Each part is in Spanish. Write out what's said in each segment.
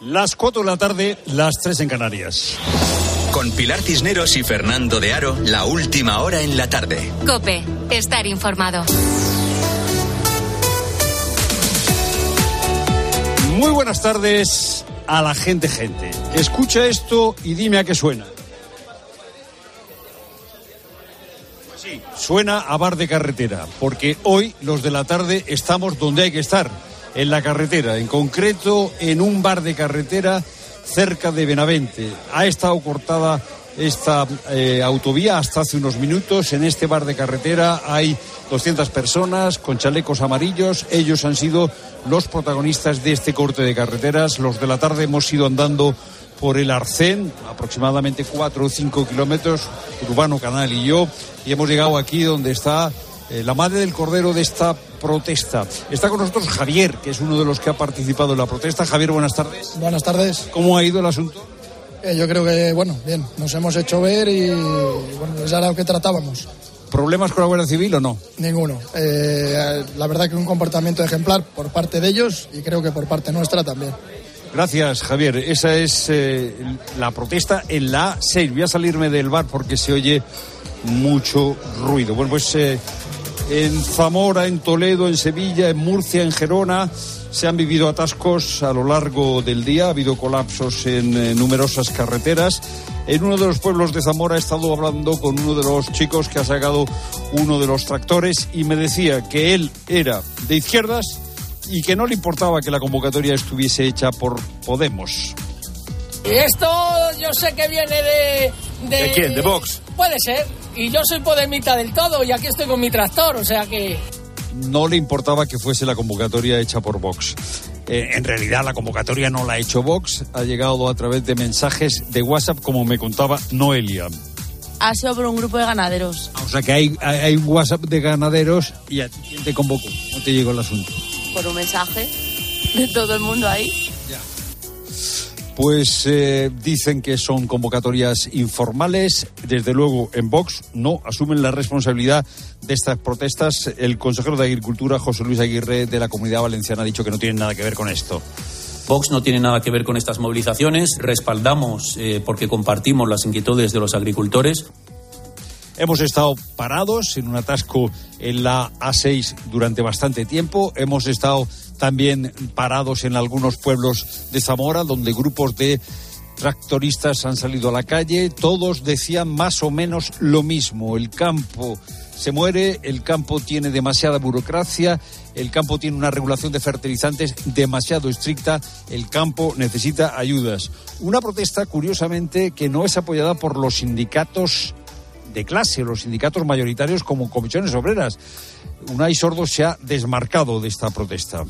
Las 4 de la tarde, las 3 en Canarias. Con Pilar Cisneros y Fernando de Aro, la última hora en la tarde. Cope, estar informado. Muy buenas tardes a la gente, gente. Escucha esto y dime a qué suena. Sí, suena a bar de carretera, porque hoy los de la tarde estamos donde hay que estar, en la carretera, en concreto en un bar de carretera cerca de Benavente. Ha estado cortada esta eh, autovía hasta hace unos minutos. En este bar de carretera hay 200 personas con chalecos amarillos. Ellos han sido los protagonistas de este corte de carreteras. Los de la tarde hemos ido andando por el Arcén, aproximadamente 4 o 5 kilómetros, Urbano Canal y yo, y hemos llegado aquí donde está eh, la madre del cordero de esta protesta. Está con nosotros Javier, que es uno de los que ha participado en la protesta. Javier, buenas tardes. Buenas tardes. ¿Cómo ha ido el asunto? Eh, yo creo que, bueno, bien, nos hemos hecho ver y, bueno, es ahora lo que tratábamos. ¿Problemas con la Guardia Civil o no? Ninguno. Eh, la verdad que un comportamiento ejemplar por parte de ellos y creo que por parte nuestra también. Gracias, Javier. Esa es eh, la protesta en la 6. Voy a salirme del bar porque se oye mucho ruido. Bueno, pues eh, en Zamora, en Toledo, en Sevilla, en Murcia, en Gerona se han vivido atascos a lo largo del día. Ha habido colapsos en eh, numerosas carreteras. En uno de los pueblos de Zamora he estado hablando con uno de los chicos que ha sacado uno de los tractores y me decía que él era de izquierdas y que no le importaba que la convocatoria estuviese hecha por Podemos. Esto yo sé que viene de, ¿De quién? ¿De Vox? Puede ser. Y yo soy podemita del todo y aquí estoy con mi tractor, o sea que... No le importaba que fuese la convocatoria hecha por Vox. Eh, en realidad la convocatoria no la ha hecho Vox, ha llegado a través de mensajes de WhatsApp, como me contaba Noelia. Ha sido por un grupo de ganaderos. O sea que hay, hay, hay un WhatsApp de ganaderos y a ti te convocó. No te llegó el asunto. Por un mensaje de todo el mundo ahí. Pues eh, dicen que son convocatorias informales. Desde luego, en Vox no asumen la responsabilidad de estas protestas. El consejero de Agricultura, José Luis Aguirre, de la Comunidad Valenciana, ha dicho que no tienen nada que ver con esto. Vox no tiene nada que ver con estas movilizaciones. Respaldamos eh, porque compartimos las inquietudes de los agricultores. Hemos estado parados en un atasco en la A6 durante bastante tiempo. Hemos estado también parados en algunos pueblos de Zamora, donde grupos de tractoristas han salido a la calle. Todos decían más o menos lo mismo. El campo se muere, el campo tiene demasiada burocracia, el campo tiene una regulación de fertilizantes demasiado estricta, el campo necesita ayudas. Una protesta, curiosamente, que no es apoyada por los sindicatos de clase, los sindicatos mayoritarios como comisiones obreras. Unai Sordo se ha desmarcado de esta protesta.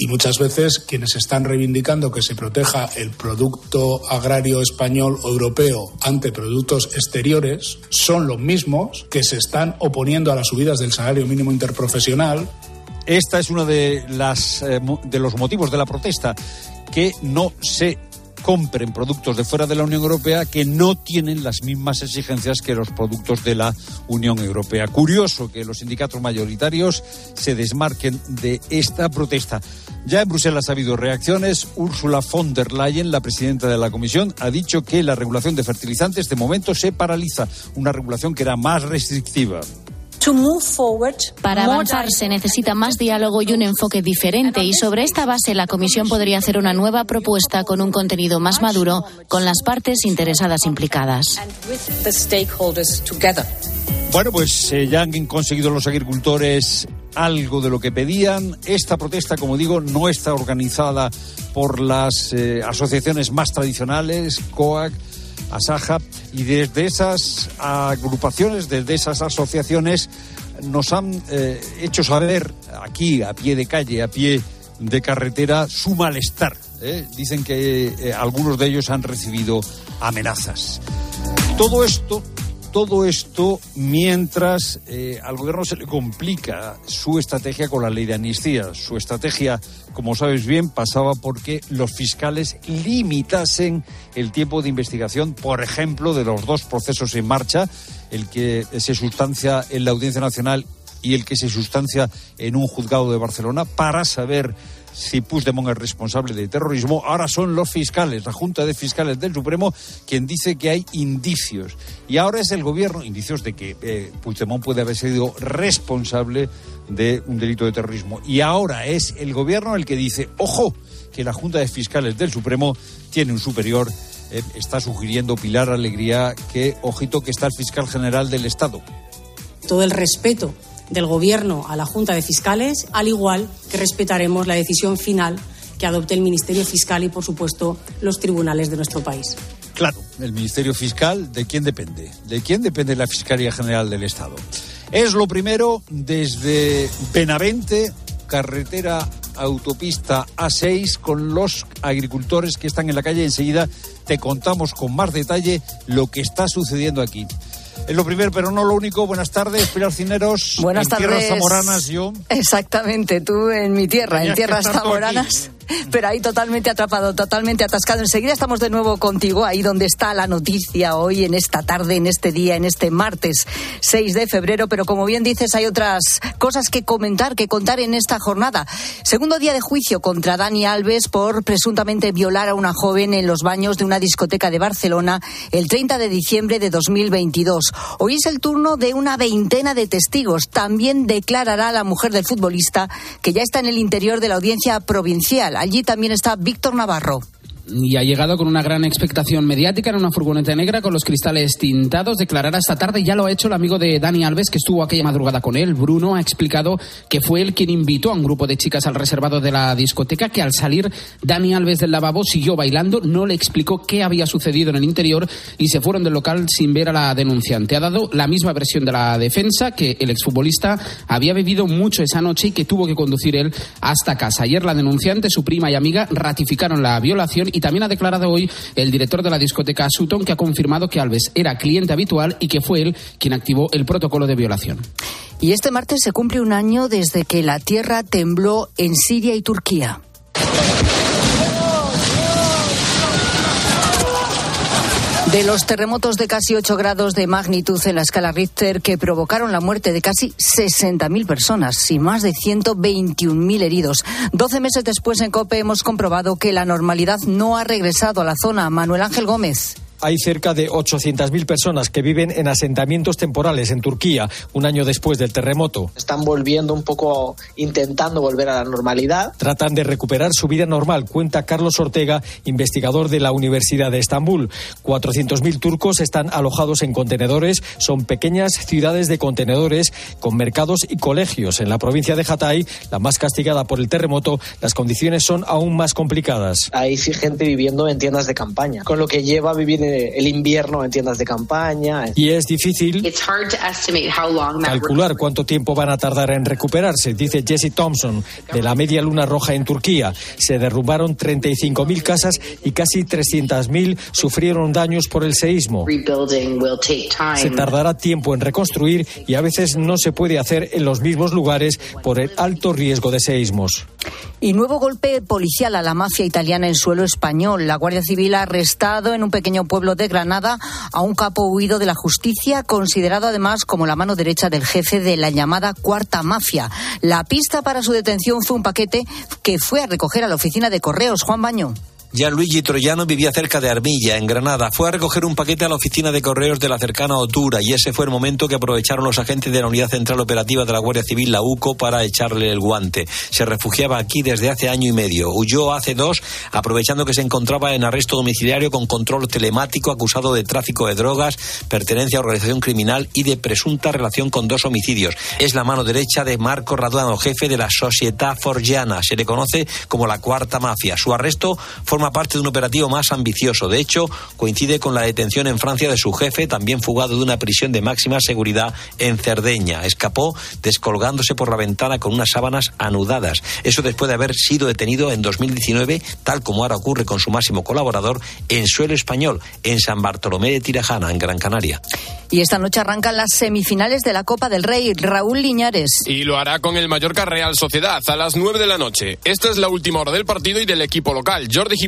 Y muchas veces quienes están reivindicando que se proteja el producto agrario español o europeo ante productos exteriores son los mismos que se están oponiendo a las subidas del salario mínimo interprofesional. Esta es uno de, las, eh, de los motivos de la protesta, que no se compren productos de fuera de la Unión Europea que no tienen las mismas exigencias que los productos de la Unión Europea. Curioso que los sindicatos mayoritarios se desmarquen de esta protesta. Ya en Bruselas ha habido reacciones. Ursula von der Leyen, la presidenta de la Comisión, ha dicho que la regulación de fertilizantes de momento se paraliza, una regulación que era más restrictiva. Para avanzar se necesita más diálogo y un enfoque diferente y sobre esta base la Comisión podría hacer una nueva propuesta con un contenido más maduro con las partes interesadas implicadas. Bueno, pues eh, ya han conseguido los agricultores algo de lo que pedían. Esta protesta, como digo, no está organizada por las eh, asociaciones más tradicionales, COAC, Asaja, y desde esas agrupaciones, desde esas asociaciones, nos han eh, hecho saber aquí, a pie de calle, a pie de carretera, su malestar. ¿eh? Dicen que eh, algunos de ellos han recibido amenazas. Todo esto todo esto mientras eh, al gobierno se le complica su estrategia con la ley de amnistía. Su estrategia, como sabes bien, pasaba porque los fiscales limitasen el tiempo de investigación, por ejemplo, de los dos procesos en marcha, el que se sustancia en la Audiencia Nacional y el que se sustancia en un juzgado de Barcelona, para saber si Puigdemont es responsable de terrorismo, ahora son los fiscales, la Junta de Fiscales del Supremo, quien dice que hay indicios. Y ahora es el gobierno, indicios de que eh, Puigdemont puede haber sido responsable de un delito de terrorismo. Y ahora es el gobierno el que dice, ojo, que la Junta de Fiscales del Supremo tiene un superior. Eh, está sugiriendo Pilar Alegría que, ojito, que está el fiscal general del Estado. Todo el respeto del Gobierno a la Junta de Fiscales, al igual que respetaremos la decisión final que adopte el Ministerio Fiscal y, por supuesto, los tribunales de nuestro país. Claro, el Ministerio Fiscal, ¿de quién depende? ¿De quién depende la Fiscalía General del Estado? Es lo primero desde Benavente, carretera autopista A6 con los agricultores que están en la calle. Enseguida te contamos con más detalle lo que está sucediendo aquí. Es lo primero, pero no lo único. Buenas tardes, Pilar Cineros. Buenas en tardes. Tierras zamoranas, yo. Exactamente, tú en mi tierra, en tierras zamoranas pero ahí totalmente atrapado, totalmente atascado. Enseguida estamos de nuevo contigo, ahí donde está la noticia hoy, en esta tarde, en este día, en este martes 6 de febrero. Pero como bien dices, hay otras cosas que comentar, que contar en esta jornada. Segundo día de juicio contra Dani Alves por presuntamente violar a una joven en los baños de una discoteca de Barcelona el 30 de diciembre de 2022. Hoy es el turno de una veintena de testigos. También declarará la mujer del futbolista que ya está en el interior de la audiencia provincial. Allí también está Víctor Navarro y ha llegado con una gran expectación mediática en una furgoneta negra con los cristales tintados. Declarará esta tarde, ya lo ha hecho el amigo de Dani Alves que estuvo aquella madrugada con él. Bruno ha explicado que fue él quien invitó a un grupo de chicas al reservado de la discoteca, que al salir Dani Alves del lavabo siguió bailando, no le explicó qué había sucedido en el interior y se fueron del local sin ver a la denunciante. Ha dado la misma versión de la defensa, que el exfutbolista había bebido mucho esa noche y que tuvo que conducir él hasta casa. Ayer la denunciante, su prima y amiga ratificaron la violación también ha declarado hoy el director de la discoteca Sutton que ha confirmado que Alves era cliente habitual y que fue él quien activó el protocolo de violación. Y este martes se cumple un año desde que la tierra tembló en Siria y Turquía. De los terremotos de casi 8 grados de magnitud en la escala Richter que provocaron la muerte de casi 60.000 personas y más de 121.000 heridos. Doce meses después en COPE hemos comprobado que la normalidad no ha regresado a la zona. Manuel Ángel Gómez hay cerca de 800.000 personas que viven en asentamientos temporales en Turquía, un año después del terremoto. Están volviendo un poco, intentando volver a la normalidad. Tratan de recuperar su vida normal, cuenta Carlos Ortega, investigador de la Universidad de Estambul. 400.000 turcos están alojados en contenedores. Son pequeñas ciudades de contenedores con mercados y colegios. En la provincia de Hatay, la más castigada por el terremoto, las condiciones son aún más complicadas. Hay sí gente viviendo en tiendas de campaña, con lo que lleva a vivir el invierno en tiendas de campaña. Y es difícil calcular cuánto tiempo van a tardar en recuperarse, dice Jesse Thompson, de la Media Luna Roja en Turquía. Se derrumbaron 35.000 casas y casi 300.000 sufrieron daños por el seísmo. Se tardará tiempo en reconstruir y a veces no se puede hacer en los mismos lugares por el alto riesgo de seísmos. Y nuevo golpe policial a la mafia italiana en suelo español. La Guardia Civil ha arrestado en un pequeño pueblo de Granada a un capo huido de la justicia, considerado además como la mano derecha del jefe de la llamada Cuarta Mafia. La pista para su detención fue un paquete que fue a recoger a la oficina de correos. Juan Baño. Gianluigi Troyano vivía cerca de Armilla, en Granada. Fue a recoger un paquete a la oficina de correos de la cercana Otura y ese fue el momento que aprovecharon los agentes de la Unidad Central Operativa de la Guardia Civil, la UCO, para echarle el guante. Se refugiaba aquí desde hace año y medio. Huyó hace dos, aprovechando que se encontraba en arresto domiciliario con control telemático, acusado de tráfico de drogas, pertenencia a organización criminal y de presunta relación con dos homicidios. Es la mano derecha de Marco Raduano, jefe de la Società Forgiana. Se le conoce como la Cuarta Mafia. Su arresto fue forma parte de un operativo más ambicioso. De hecho, coincide con la detención en Francia de su jefe, también fugado de una prisión de máxima seguridad en Cerdeña. Escapó descolgándose por la ventana con unas sábanas anudadas. Eso después de haber sido detenido en 2019, tal como ahora ocurre con su máximo colaborador, en suelo español, en San Bartolomé de Tirajana, en Gran Canaria. Y esta noche arrancan las semifinales de la Copa del Rey. Raúl Liñares. Y lo hará con el Mallorca Real Sociedad a las 9 de la noche. Esta es la última hora del partido y del equipo local. Jordi Jiménez.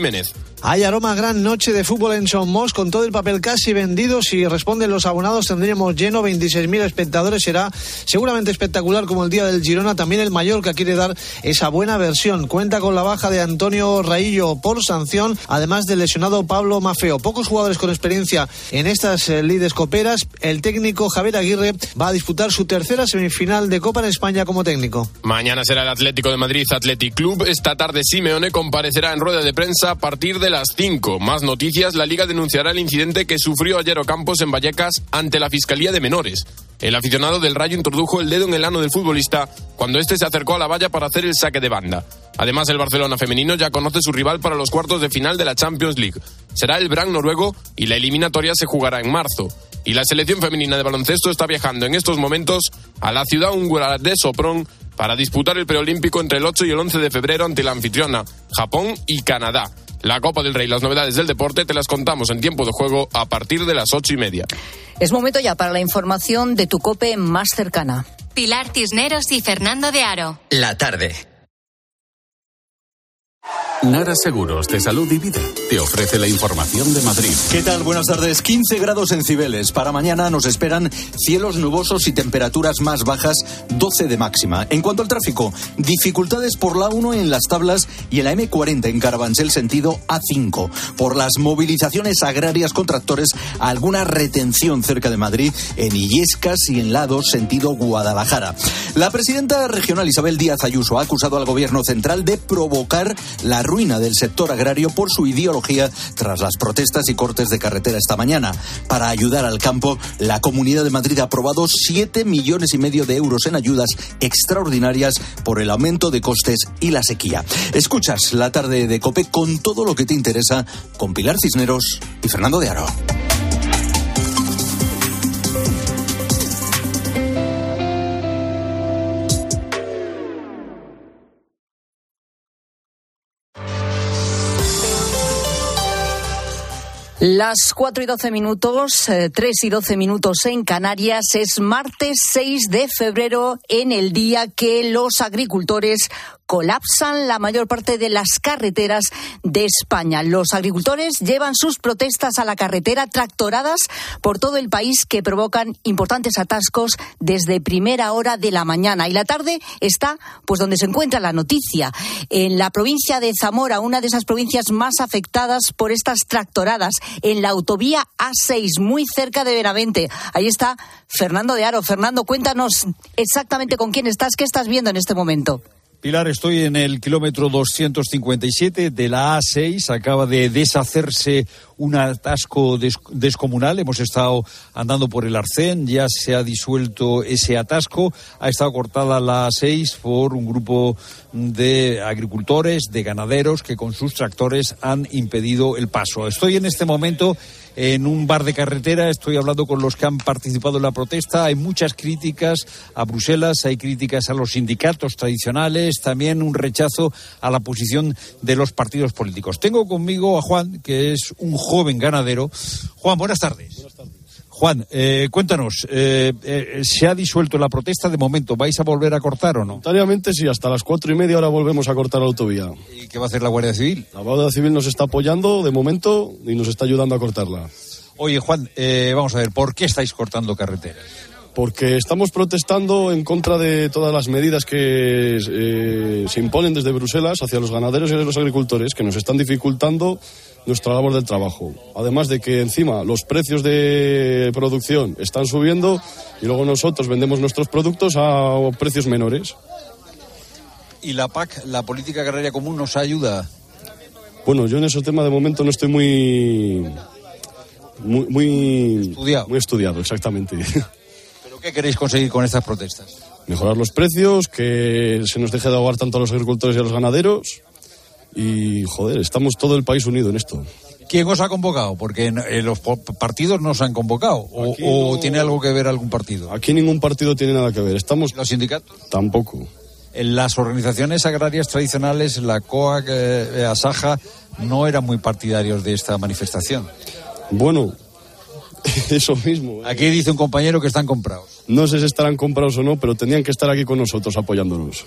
Hay aroma gran noche de fútbol en Somos con todo el papel casi vendido. Si responden los abonados tendríamos lleno 26.000 espectadores. Será seguramente espectacular como el día del Girona. También el Mallorca quiere dar esa buena versión. Cuenta con la baja de Antonio Raillo por sanción, además del lesionado Pablo Mafeo. Pocos jugadores con experiencia en estas eh, lides coperas. El técnico Javier Aguirre va a disputar su tercera semifinal de Copa en España como técnico. Mañana será el Atlético de Madrid Athletic Club. Esta tarde Simeone comparecerá en rueda de prensa a partir de las 5. Más noticias, la Liga denunciará el incidente que sufrió ayer Ocampos en Vallecas ante la Fiscalía de Menores. El aficionado del Rayo introdujo el dedo en el ano del futbolista cuando este se acercó a la valla para hacer el saque de banda. Además, el Barcelona femenino ya conoce su rival para los cuartos de final de la Champions League. Será el Brann noruego y la eliminatoria se jugará en marzo. Y la selección femenina de baloncesto está viajando en estos momentos a la ciudad húngara de Sopron para disputar el preolímpico entre el 8 y el 11 de febrero ante la anfitriona, Japón y Canadá. La Copa del Rey, las novedades del deporte, te las contamos en tiempo de juego a partir de las ocho y media. Es momento ya para la información de tu cope más cercana. Pilar Tisneros y Fernando de Aro. La tarde. Nara Seguros de Salud y Vida te ofrece la información de Madrid. ¿Qué tal? Buenas tardes. 15 grados en Cibeles. Para mañana nos esperan cielos nubosos y temperaturas más bajas, 12 de máxima. En cuanto al tráfico, dificultades por la 1 en las tablas y en la M40 en Carabanchel sentido A5. Por las movilizaciones agrarias con tractores, alguna retención cerca de Madrid en Illescas y en Lados sentido Guadalajara. La presidenta regional Isabel Díaz Ayuso ha acusado al gobierno central de provocar la ruina del sector agrario por su ideología tras las protestas y cortes de carretera esta mañana. Para ayudar al campo, la Comunidad de Madrid ha aprobado 7 millones y medio de euros en ayudas extraordinarias por el aumento de costes y la sequía. Escuchas la tarde de COPE con todo lo que te interesa con Pilar Cisneros y Fernando de Aro. Las 4 y 12 minutos, eh, 3 y 12 minutos en Canarias, es martes 6 de febrero en el día que los agricultores colapsan la mayor parte de las carreteras de España. Los agricultores llevan sus protestas a la carretera tractoradas por todo el país que provocan importantes atascos desde primera hora de la mañana. Y la tarde está pues donde se encuentra la noticia, en la provincia de Zamora, una de esas provincias más afectadas por estas tractoradas, en la autovía A6, muy cerca de Benavente. Ahí está Fernando de Aro. Fernando, cuéntanos exactamente con quién estás, qué estás viendo en este momento. Pilar, estoy en el kilómetro 257 de la A6. Acaba de deshacerse un atasco des descomunal. Hemos estado andando por el Arcén, ya se ha disuelto ese atasco. Ha estado cortada la A6 por un grupo de agricultores, de ganaderos, que con sus tractores han impedido el paso. Estoy en este momento en un bar de carretera, estoy hablando con los que han participado en la protesta. Hay muchas críticas a Bruselas, hay críticas a los sindicatos tradicionales, también un rechazo a la posición de los partidos políticos. Tengo conmigo a Juan, que es un joven ganadero. Juan, buenas tardes. Buenas tardes. Juan, eh, cuéntanos, eh, eh, ¿se ha disuelto la protesta de momento? ¿Vais a volver a cortar o no? Voluntariamente sí, hasta las cuatro y media ahora volvemos a cortar la autovía. ¿Y qué va a hacer la Guardia Civil? La Guardia Civil nos está apoyando de momento y nos está ayudando a cortarla. Oye, Juan, eh, vamos a ver, ¿por qué estáis cortando carreteras? Porque estamos protestando en contra de todas las medidas que eh, se imponen desde Bruselas hacia los ganaderos y los agricultores, que nos están dificultando nuestra labor del trabajo. Además de que encima los precios de producción están subiendo y luego nosotros vendemos nuestros productos a precios menores. ¿Y la PAC, la Política Agraria Común, nos ayuda? Bueno, yo en ese tema de momento no estoy muy... Muy, muy estudiado. Muy estudiado, exactamente. ¿Pero qué queréis conseguir con estas protestas? Mejorar los precios, que se nos deje de ahogar tanto a los agricultores y a los ganaderos. Y, joder, estamos todo el país unido en esto. ¿Quién os ha convocado? Porque eh, los partidos no os han convocado. ¿O, no... o, tiene algo que ver algún partido? Aquí ningún partido tiene nada que ver. Estamos... ¿Los sindicatos? Tampoco. En las organizaciones agrarias tradicionales, la COAC, eh, Asaja, no eran muy partidarios de esta manifestación. Bueno, eso mismo. Aquí dice un compañero que están comprados. No sé si estarán comprados o no, pero tenían que estar aquí con nosotros apoyándonos.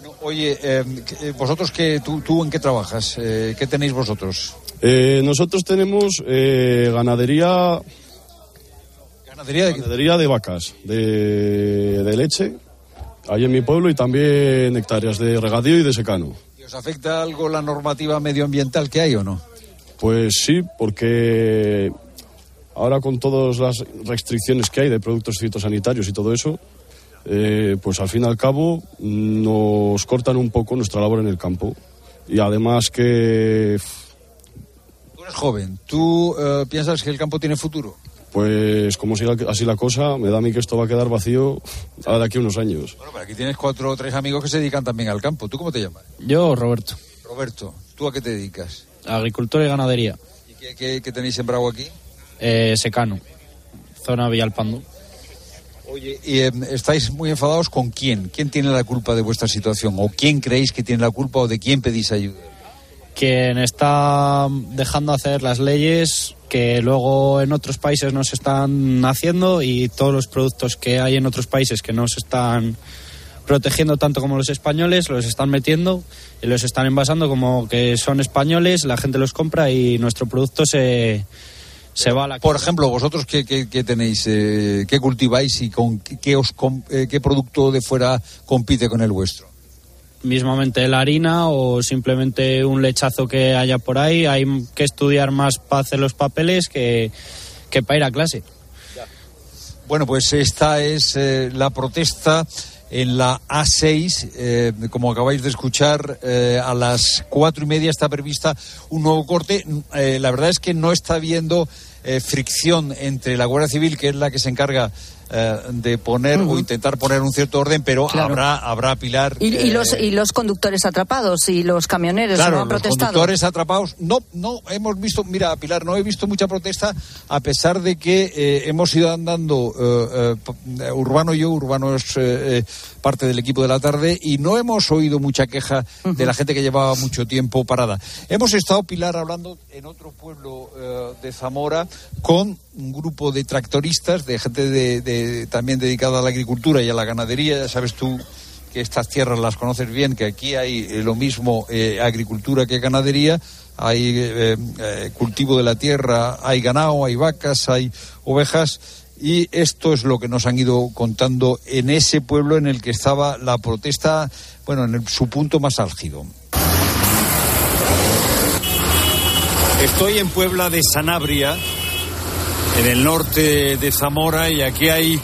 Bueno, Oye, eh, eh, vosotros, qué, tú, tú en qué trabajas? Eh, ¿Qué tenéis vosotros? Eh, nosotros tenemos eh, ganadería, ¿Ganadería de ganadería de vacas, de, de leche, ahí en mi pueblo y también hectáreas de regadío y de secano. ¿Y ¿Os afecta algo la normativa medioambiental que hay o no? Pues sí, porque ahora con todas las restricciones que hay de productos fitosanitarios y todo eso, eh, pues al fin y al cabo nos cortan un poco nuestra labor en el campo. Y además que, Tú eres joven. ¿Tú eh, piensas que el campo tiene futuro? pues como siga así la cosa, me da a mí que esto va a quedar vacío a de aquí a unos años. Bueno, pero aquí tienes cuatro o tres amigos que se dedican también al campo. ¿Tú cómo te llamas? Yo, Roberto, Roberto, ¿tú a qué te dedicas? agricultura y ganadería, ¿Y qué, qué- qué tenéis sembrado aquí? eh, secano, zona Villalpando. Oye, ¿y eh, estáis muy enfadados con quién? ¿Quién tiene la culpa de vuestra situación? ¿O quién creéis que tiene la culpa o de quién pedís ayuda? Quien está dejando hacer las leyes que luego en otros países no se están haciendo y todos los productos que hay en otros países que no se están protegiendo tanto como los españoles, los están metiendo y los están envasando como que son españoles, la gente los compra y nuestro producto se, se va a la Por ejemplo, vosotros qué, qué- qué tenéis, eh, qué cultiváis y con qué, os eh, qué producto de fuera compite con el vuestro. mismamente la harina o simplemente un lechazo que haya por ahí. Hay que estudiar más para hacer los papeles que, que para ir a clase. Bueno, pues esta es eh, la protesta en la A6. eh, como acabáis de escuchar, eh, a las cuatro y media está prevista un nuevo corte. Eh, la verdad es que no está habiendo eh, fricción entre la Guardia Civil, que es la que se encarga eh, de poner o intentar poner un cierto orden, pero Claro. habrá, habrá Pilar. Y, y eh, los, y los conductores atrapados y los camioneros Claro, no han los protestado. conductores atrapados. No, no hemos visto, mira, Pilar, no he visto mucha protesta, a pesar de que eh, hemos ido andando, Urbano y yo, Urbano es parte del equipo de la tarde, y no hemos oído mucha queja de la gente que llevaba mucho tiempo parada. Hemos estado, Pilar, hablando en otro pueblo de Zamora con un grupo de tractoristas, de gente de, de- también dedicada a la agricultura y a la ganadería, ya sabes tú que estas tierras las conoces bien, que aquí hay eh, lo mismo eh, agricultura que ganadería, hay eh, cultivo de la tierra, hay ganado, hay vacas, hay ovejas, y esto es lo que nos han ido contando en ese pueblo en el que estaba la protesta, bueno, en el- su punto más álgido. Estoy en Puebla de Sanabria, en el norte de Zamora, y aquí hay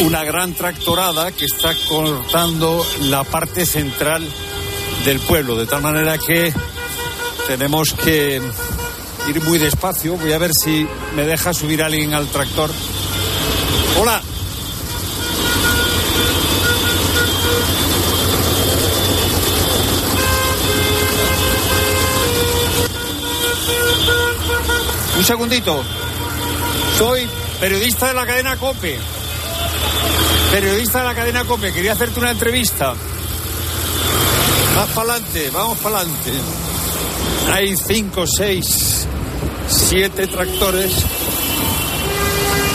una gran tractorada que está cortando la parte central del pueblo, de tal manera que tenemos que ir muy despacio. Voy a ver si me deja subir alguien al tractor. Hola. Un segundito. Soy periodista de la cadena COPE. Periodista de la cadena COPE. Quería hacerte una entrevista. Más para adelante, vamos para adelante. Hay cinco, seis, siete tractores.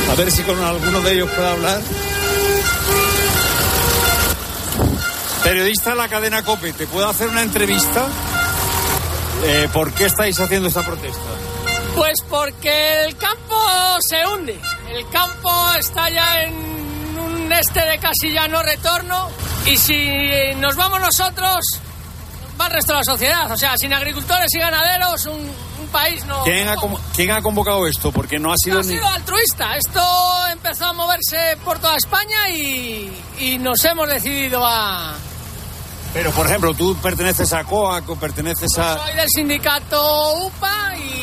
A ver si con alguno de ellos puedo hablar. Periodista de la cadena COPE, ¿te puedo hacer una entrevista? Eh, ¿Por qué estáis haciendo esta protesta? Pues porque el campo se hunde. El campo está ya en un este de casi ya no retorno. Y si nos vamos nosotros, va el resto de la sociedad. O sea, sin agricultores y ganaderos, un, un país no. ¿Quién ha, quién convocado esto? Porque no ha sido no ha ni... sido altruista. Esto empezó a moverse por toda España y, y nos hemos decidido a. Pero, por ejemplo, tú perteneces a COAC o perteneces a... Soy del sindicato UPA y,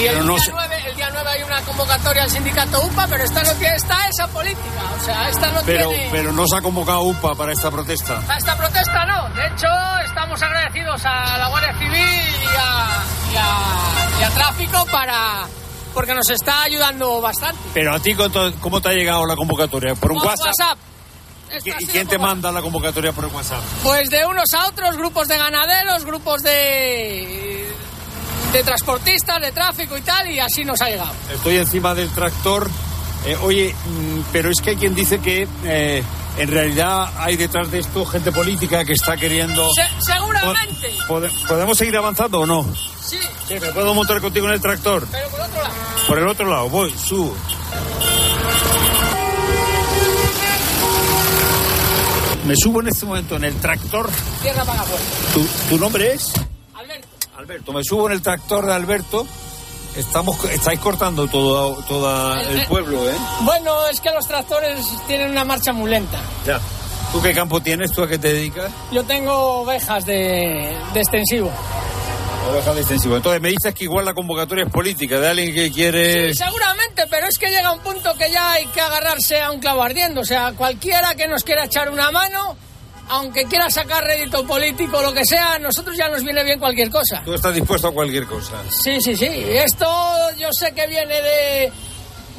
y el, no día sé- 9, el día 9 hay una convocatoria al sindicato UPA, pero esta no tiene esta esa política. O sea, esta no Pero, tiene. pero no se ha convocado UPA para esta protesta. A esta protesta no. De hecho, estamos agradecidos a la Guardia Civil y a, y a- y a Tráfico para porque nos está ayudando bastante. Pero a ti, ¿cómo te ha llegado la convocatoria? ¿Por un WhatsApp? Esto ¿Qui- ha ¿Y quién te manda la convocatoria por el WhatsApp? Pues de unos a otros, grupos de ganaderos, grupos de, de transportistas, de tráfico y tal, y así nos ha llegado. Estoy encima del tractor. Eh, oye, mm, pero es que hay quien dice que eh, en realidad hay detrás de esto gente política que está queriendo... Se- seguramente. ¿Pode- ¿Podemos seguir avanzando o no? Sí, Sí, ¿me puedo montar contigo en el tractor? pero por otro lado. Por el otro lado, voy, subo. Me subo en este momento en el tractor. Tierra para. ¿Tu, tu nombre es? Alberto. Me subo en el tractor de Alberto. Estamos, estáis cortando todo, todo el pueblo, ¿eh? Bueno, es que los tractores tienen una marcha muy lenta. Ya. ¿Tú qué campo tienes? ¿Tú a qué te dedicas? Yo tengo ovejas de, de extensivo. Oveja de extensivo. Entonces me dices que igual la convocatoria es política, de alguien que quiere... Seguramente, pero es que llega un punto que ya hay que agarrarse a un clavo ardiendo. O sea, cualquiera que nos quiera echar una mano, aunque quiera sacar rédito político lo que sea, a nosotros ya nos viene bien cualquier cosa. Tú estás dispuesto a cualquier cosa. Sí, sí, sí. Esto yo sé que viene de...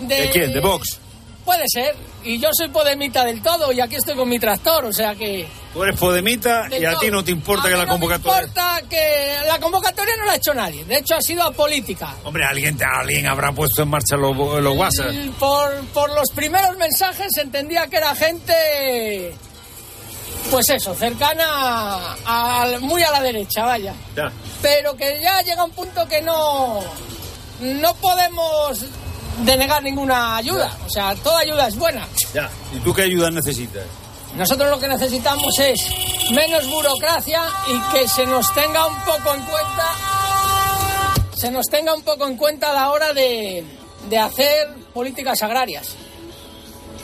¿De quién? ¿De Vox? Puede ser. Y yo soy podemita del todo y aquí estoy con mi tractor, o sea que... Tú eres podemita De y a ti no te importa A que mí la no convocatoria... importa que la convocatoria no la ha hecho nadie. De hecho, ha sido apolítica. Hombre, alguien, alguien habrá puesto en marcha los, los WhatsApp. Y Por, por los primeros mensajes entendía que era gente, pues eso, cercana a, muy a la derecha, vaya. Ya. Pero que ya llega un punto que no, no podemos denegar ninguna ayuda. O sea, toda ayuda es buena. Ya. ¿Y tú qué ayuda necesitas? Nosotros lo que necesitamos es menos burocracia y que se nos tenga un poco en cuenta, se nos tenga un poco en cuenta a la hora de, de hacer políticas agrarias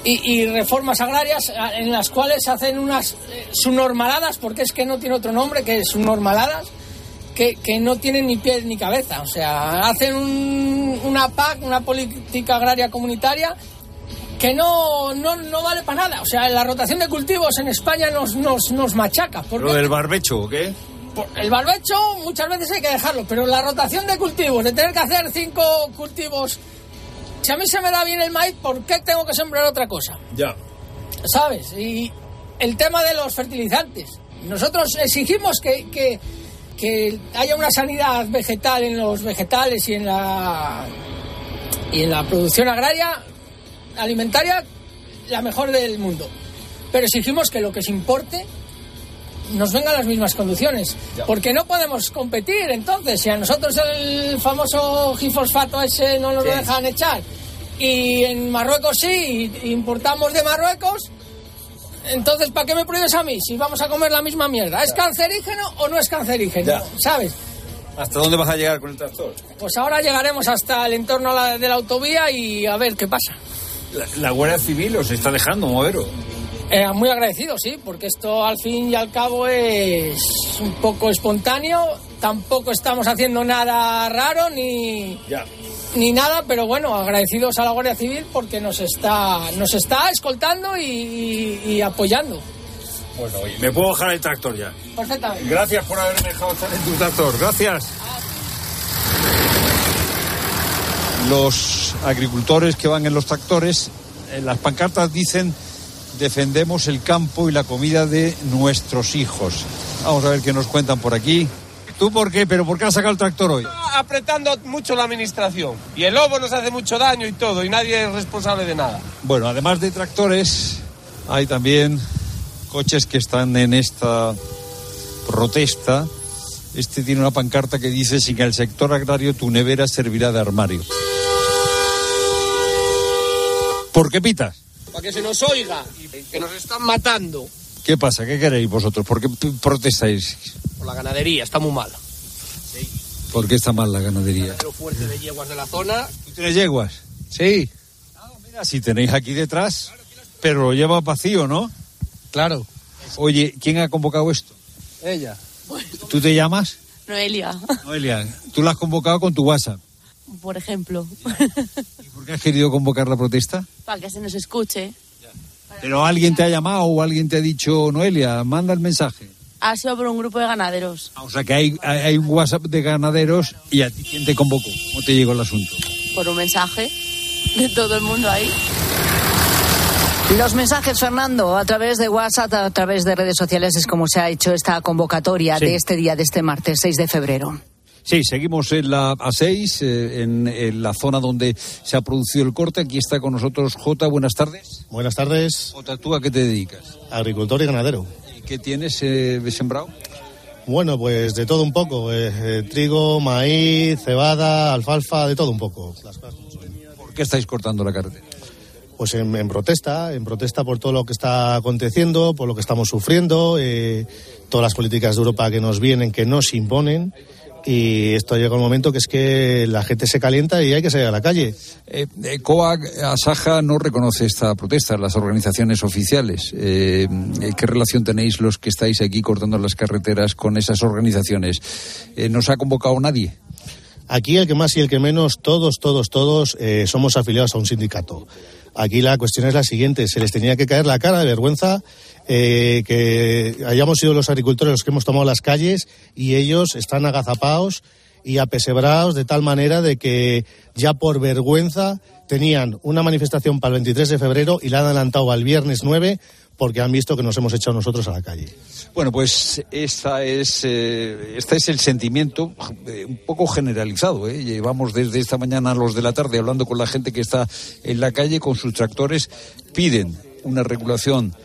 y, y reformas agrarias en las cuales hacen unas eh, subnormaladas, porque es que no tiene otro nombre que subnormaladas, que, que no tienen ni pies ni cabeza. O sea, hacen un- una PAC, una política agraria comunitaria, que no, no, no vale para nada. O sea, la rotación de cultivos en España nos, nos, nos machaca. Porque ¿Lo del barbecho o qué? el barbecho muchas veces hay que dejarlo, pero la rotación de cultivos, de tener que hacer cinco cultivos, si a mí se me da bien el maíz, ¿por qué tengo que sembrar otra cosa? Ya. ¿Sabes? Y el tema de los fertilizantes. Nosotros exigimos que, que, que haya una sanidad vegetal en los vegetales y en la, y en la producción agraria, alimentaria, la mejor del mundo. Pero exigimos que lo que se importe nos vengan las mismas condiciones. Porque no podemos competir entonces. Si a nosotros el famoso gifosfato ese no nos lo dejan echar y en Marruecos sí, importamos de Marruecos, entonces ¿para qué me prohíbes a mí si vamos a comer la misma mierda? ¿Es cancerígeno o no es cancerígeno? Ya. ¿Sabes? ¿Hasta dónde vas a llegar con el tractor? Pues ahora llegaremos hasta el entorno de la autovía y a ver qué pasa. La, la Guardia Civil os está dejando moveros. Eh, muy agradecido, sí, porque esto al fin y al cabo es un poco espontáneo. Tampoco estamos haciendo nada raro ni, Ya. ni nada, pero bueno, agradecidos a la Guardia Civil porque nos está, nos está escoltando y, y- y apoyando. Bueno, oye, me puedo bajar el tractor ya. Perfectamente. Gracias por haberme dejado estar en tu tractor. Gracias. Los agricultores que van en los tractores, en las pancartas dicen defendemos el campo y la comida de nuestros hijos. Vamos a ver qué nos cuentan por aquí. ¿Tú por qué? ¿Pero por qué has sacado el tractor hoy? apretando mucho la administración. Y el lobo nos hace mucho daño y todo, y nadie es responsable de nada. Bueno, además de tractores, hay también coches que están en esta protesta. Este tiene una pancarta que dice, sin el sector agrario tu nevera servirá de armario. ¿Por qué pitas? Para que se nos oiga, que nos están matando. ¿Qué pasa? ¿Qué queréis vosotros? ¿Por qué protestáis? Por la ganadería, está muy mal. ¿Por qué está mal la ganadería? Pero fuerte de yeguas de la zona. ¿Tú tienes yeguas? Sí. Mira, si tenéis aquí detrás, pero lo lleva vacío, ¿no? Claro. Oye, ¿quién ha convocado esto? Ella. ¿Tú te llamas? Noelia, Noelia, tú la has convocado con tu WhatsApp. Por ejemplo, ¿Por qué has querido convocar la protesta? para que se nos escuche. Pero alguien te ha llamado o alguien te ha dicho, Noelia, manda el mensaje. Ha sido por un grupo de ganaderos. O sea que hay, hay, hay un WhatsApp de ganaderos y a ti quién te convocó. ¿Cómo te llegó el asunto? Por un mensaje de todo el mundo ahí. Los mensajes, Fernando, a través de WhatsApp, a través de redes sociales, es como se ha hecho esta convocatoria Sí. de este día, de este martes 6 de febrero. Sí, seguimos en la A6, eh, en, en, la zona donde se ha producido el corte. Aquí está con nosotros Jota. Buenas tardes. Buenas tardes. Jota, ¿tú a qué te dedicas? Agricultor y ganadero. ¿Y qué tienes eh, sembrado? Bueno, pues de todo un poco. Eh, trigo, maíz, cebada, alfalfa, de todo un poco. ¿Por qué estáis cortando la carretera? Pues en, en, protesta, en protesta por todo lo que está aconteciendo, por lo que estamos sufriendo, eh, todas las políticas de Europa que nos vienen, que nos imponen y esto llega un momento que es que la gente se calienta y hay que salir a la calle. Eh, eh, COAG, Asaja no reconoce esta protesta, las organizaciones oficiales. Eh, ¿Qué relación tenéis los que estáis aquí cortando las carreteras con esas organizaciones? Eh, ¿No se ha convocado nadie? Aquí el que más y el que menos, todos, todos, todos somos afiliados a un sindicato. Aquí la cuestión es la siguiente, se les tenía que caer la cara de vergüenza eh, que hayamos sido los agricultores los que hemos tomado las calles y ellos están agazapados y apesebrados de tal manera de que ya por vergüenza tenían una manifestación para el 23 de febrero y la han adelantado al viernes 9 porque han visto que nos hemos echado nosotros a la calle. Bueno, pues esta es, eh, este es el sentimiento eh, un poco generalizado. ¿eh? Llevamos desde esta mañana a los de la tarde hablando con la gente que está en la calle con sus tractores. Piden una regulación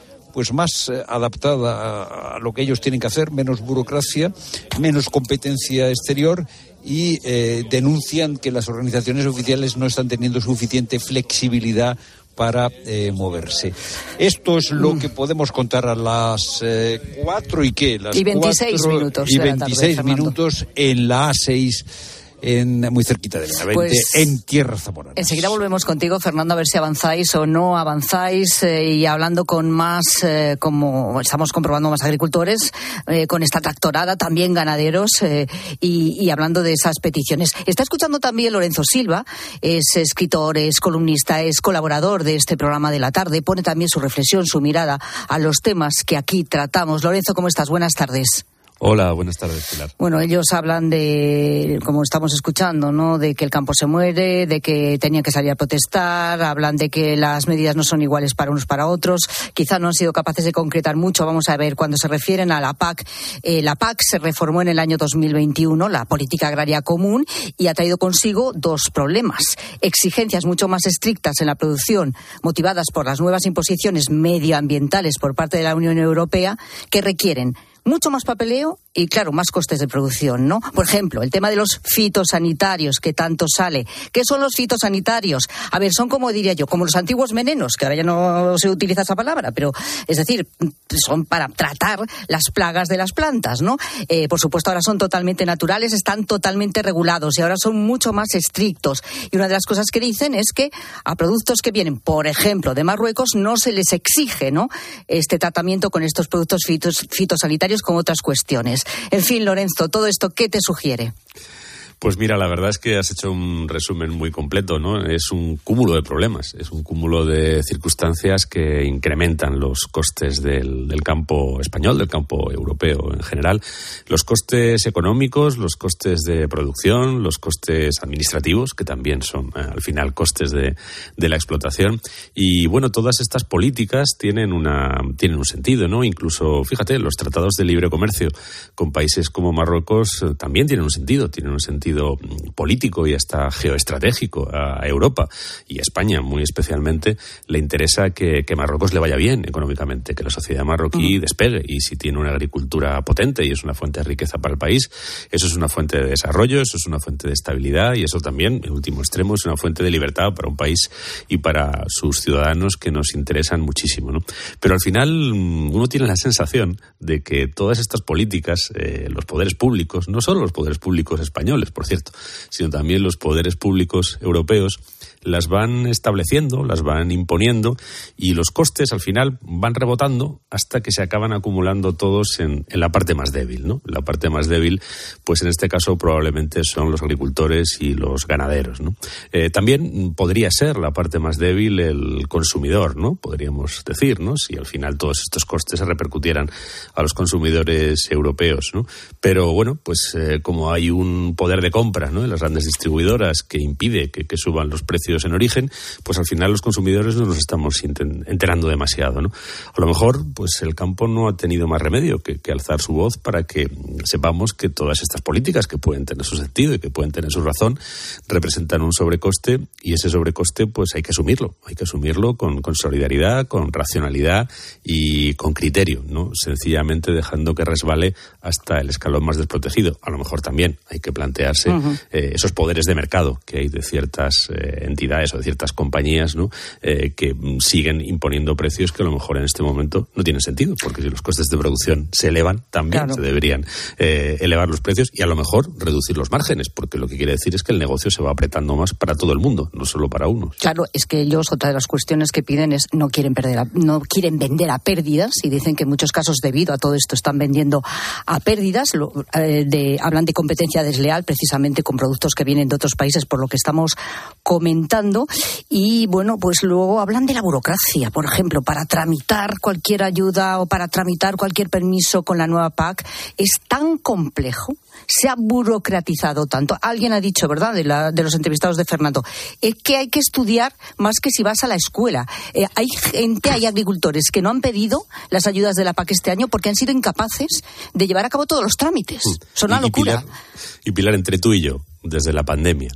pues más eh, adaptada a, a, lo que ellos tienen que hacer, menos burocracia, menos competencia exterior y eh, denuncian que las organizaciones oficiales no están teniendo suficiente flexibilidad para eh, moverse. Esto es lo que podemos contar a las eh, 4 y qué, las y 26 minutos y 26 tarde, minutos en la A6 en, muy cerquita de Benavente, pues, en Tierra Zamorana. Enseguida volvemos contigo, Fernando, a ver si avanzáis o no avanzáis eh, y hablando con más, eh, como estamos comprobando más agricultores, eh, con esta tractorada, también ganaderos y, y, hablando de esas peticiones. Está escuchando también Lorenzo Silva, es escritor, es columnista, es colaborador de este programa de la tarde, pone también su reflexión, su mirada a los temas que aquí tratamos. Lorenzo, ¿cómo estás? Buenas tardes. Hola, buenas tardes, Pilar. Bueno, ellos hablan de, como estamos escuchando, ¿no? De que el campo se muere, de que tenían que salir a protestar, hablan de que las medidas no son iguales para unos para otros. Quizá no han sido capaces de concretar mucho. Vamos a ver, cuando se refieren a la PAC, eh, la PAC se reformó en el año 2021, la política agraria común, y ha traído consigo dos problemas. Exigencias mucho más estrictas en la producción, motivadas por las nuevas imposiciones medioambientales por parte de la Unión Europea, que requieren mucho más papeleo y, claro, más costes de producción, ¿no? Por ejemplo, el tema de los fitosanitarios que tanto sale. ¿Qué son los fitosanitarios? A ver, son como diría yo, como los antiguos venenos, que ahora ya no se utiliza esa palabra, pero es decir, son para tratar las plagas de las plantas, ¿no? Eh, por supuesto, ahora son totalmente naturales, están totalmente regulados y ahora son mucho más estrictos. Y una de las cosas que dicen es que a productos que vienen, por ejemplo, de Marruecos, no se les exige, ¿no? Este tratamiento con estos productos fitos, fitosanitarios como otras cuestiones. En fin, Lorenzo, todo esto, ¿qué te sugiere? Pues mira, la verdad es que has hecho un resumen muy completo, ¿no? Es un cúmulo de problemas, es un cúmulo de circunstancias que incrementan los costes del, del, campo español, del campo europeo en general, los costes económicos, los costes de producción, los costes administrativos, que también son eh, al final costes de, de, la explotación. Y bueno, todas estas políticas tienen, una, tienen un sentido, ¿no? Incluso, fíjate, los tratados de libre comercio con países como Marruecos eh, también tienen un sentido, tienen un sentido político y hasta geoestratégico a Europa y a España muy especialmente, le interesa que, que Marruecos le vaya bien económicamente, que la sociedad marroquí uh -huh. despegue y si tiene una agricultura potente y es una fuente de riqueza para el país, eso es una fuente de desarrollo, eso es una fuente de estabilidad y eso también, en último extremo, es una fuente de libertad para un país y para sus ciudadanos que nos interesan muchísimo. ¿no? Pero al final uno tiene la sensación de que todas estas políticas, eh, los poderes públicos, no solo los poderes públicos españoles, por cierto, sino también los poderes públicos europeos las van estableciendo, las van imponiendo y los costes al final van rebotando hasta que se acaban acumulando todos en, en, la parte más débil, ¿no? La parte más débil, pues en este caso probablemente son los agricultores y los ganaderos, ¿no? Eh, también podría ser la parte más débil el consumidor, ¿no? Podríamos decir, ¿no? Si al final todos estos costes se repercutieran a los consumidores europeos, ¿no? Pero bueno, pues eh, como hay un poder de compra ¿no? de las grandes distribuidoras que impide que, suban los precios en origen, pues al final los consumidores no nos estamos enterando demasiado. ¿no? A lo mejor pues el campo no ha tenido más remedio que, que alzar su voz para que sepamos que todas estas políticas que pueden tener su sentido y que pueden tener su razón representan un sobrecoste y ese sobrecoste pues hay que asumirlo, hay que asumirlo con, con solidaridad, con racionalidad y con criterio, ¿no? Sencillamente dejando que resbale hasta el escalón más desprotegido. A lo mejor también hay que plantearse uh -huh. eh, esos poderes de mercado que hay de ciertas eh, entidades o de ciertas compañías, ¿no? Eh, que siguen imponiendo precios que a lo mejor en este momento no tienen sentido, porque si los costes de producción se elevan, también claro. se deberían eh, elevar los precios y a lo mejor reducir los márgenes, porque lo que quiere decir es que el negocio se va apretando más para todo el mundo, no solo para unos. Claro, es que ellos otra de las cuestiones que piden es no quieren perder, a, no quieren vender a pérdidas y dicen que en muchos casos debido a todo esto están vendiendo a pérdidas. Lo, eh, de, hablan de competencia desleal precisamente con productos que vienen de otros países, por lo que estamos comentando. Y bueno, pues luego hablan de la burocracia, por ejemplo, para tramitar cualquier ayuda o para tramitar cualquier permiso con la nueva PAC es tan complejo se ha burocratizado tanto. Alguien ha dicho, ¿verdad?, de, la, de los entrevistados de Fernando, es que hay que estudiar más que si vas a la escuela. Eh, hay gente, hay agricultores que no han pedido las ayudas de la PAC este año porque han sido incapaces de llevar a cabo todos los trámites. Son una y, locura. Y Pilar, y Pilar, entre tú y yo, desde la pandemia,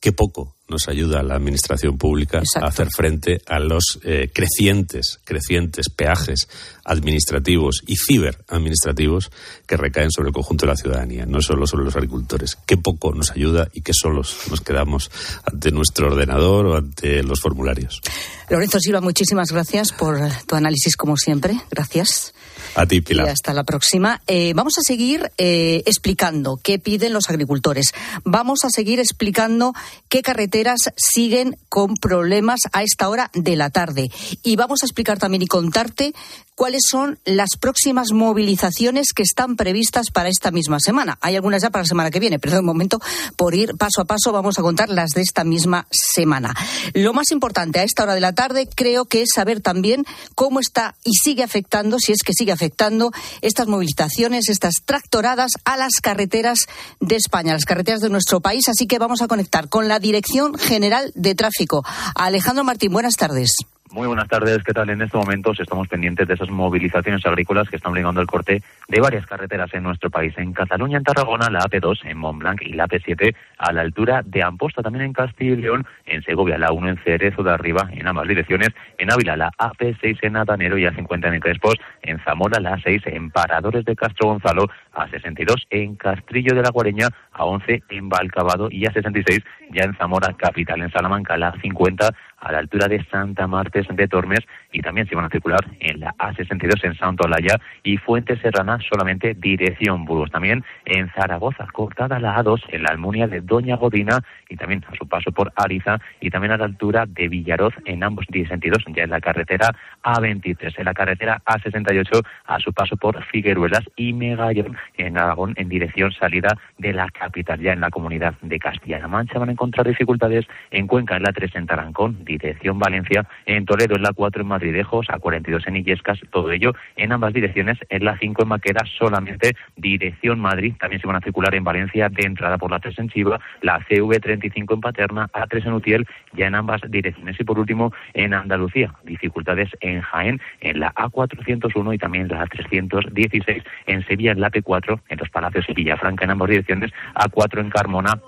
qué poco nos ayuda la administración pública Exacto. a hacer frente a los eh, crecientes, crecientes peajes administrativos y ciberadministrativos que recaen sobre el conjunto de la ciudadanía, no solo sobre los agricultores. Qué poco nos ayuda y qué solos nos quedamos ante nuestro ordenador o ante los formularios. Lorenzo Silva, muchísimas gracias por tu análisis como siempre. Gracias. A ti, Pilar. Y hasta la próxima. Eh, vamos a seguir eh, explicando qué piden los agricultores. Vamos a seguir explicando qué carreteras siguen con problemas a esta hora de la tarde. Y vamos a explicar también y contarte cuáles son las próximas movilizaciones que están previstas para esta misma semana. Hay algunas ya para la semana que viene, pero de momento, por ir paso a paso, vamos a contar las de esta misma semana. Lo más importante a esta hora de la tarde creo que es saber también cómo está y sigue afectando, si es que sigue afectando, estas movilizaciones, estas tractoradas a las carreteras de España, las carreteras de nuestro país. Así que vamos a conectar con la Dirección General de Tráfico. Alejandro Martín, buenas tardes. Muy buenas tardes, ¿qué tal? En estos momentos estamos pendientes de esas movilizaciones agrícolas que están obligando el corte de varias carreteras en nuestro país. En Cataluña, en Tarragona, la AP2, en Montblanc y la AP7 a la altura de Amposta, también en Castilla y León, en Segovia, la 1 en Cerezo de Arriba, en ambas direcciones, en Ávila, la AP6 en Atanero y a 50 en Crespos, en Zamora, la A6 en Paradores de Castro Gonzalo, a 62 en Castrillo de la Guareña, a 11 en Valcabado y a 66 ya en Zamora capital, en Salamanca, la 50 a la altura de Santa Martes de Tormes y también se van a circular en la A62 en Santo Alaya y Fuente Serrana solamente dirección Burgos. También en Zaragoza, cortada la A2 en la Almunia de Doña Godina y también a su paso por Ariza y también a la altura de Villaroz en ambos sentidos, ya en la carretera A23, en la carretera A68 a su paso por Figueruelas y Megallón en Aragón en dirección salida de la capital, ya en la comunidad de Castilla-La Mancha. Van a encontrar dificultades en Cuenca, en la 3 en Tarancón, dirección Valencia, en Toledo en la 4 en Madridejos, a 42 en Illescas, todo ello en ambas direcciones, en la 5 en Maqueda solamente dirección Madrid, también se van a circular en Valencia de entrada por la 3 en Chiva, la CV35 en Paterna, A3 en Utiel, ya en ambas direcciones. Y por último en Andalucía, dificultades en Jaén, en la A401 y también la A316 en Sevilla, en la P4, en los Palacios y Villafranca en ambas direcciones, A4 en Carmona,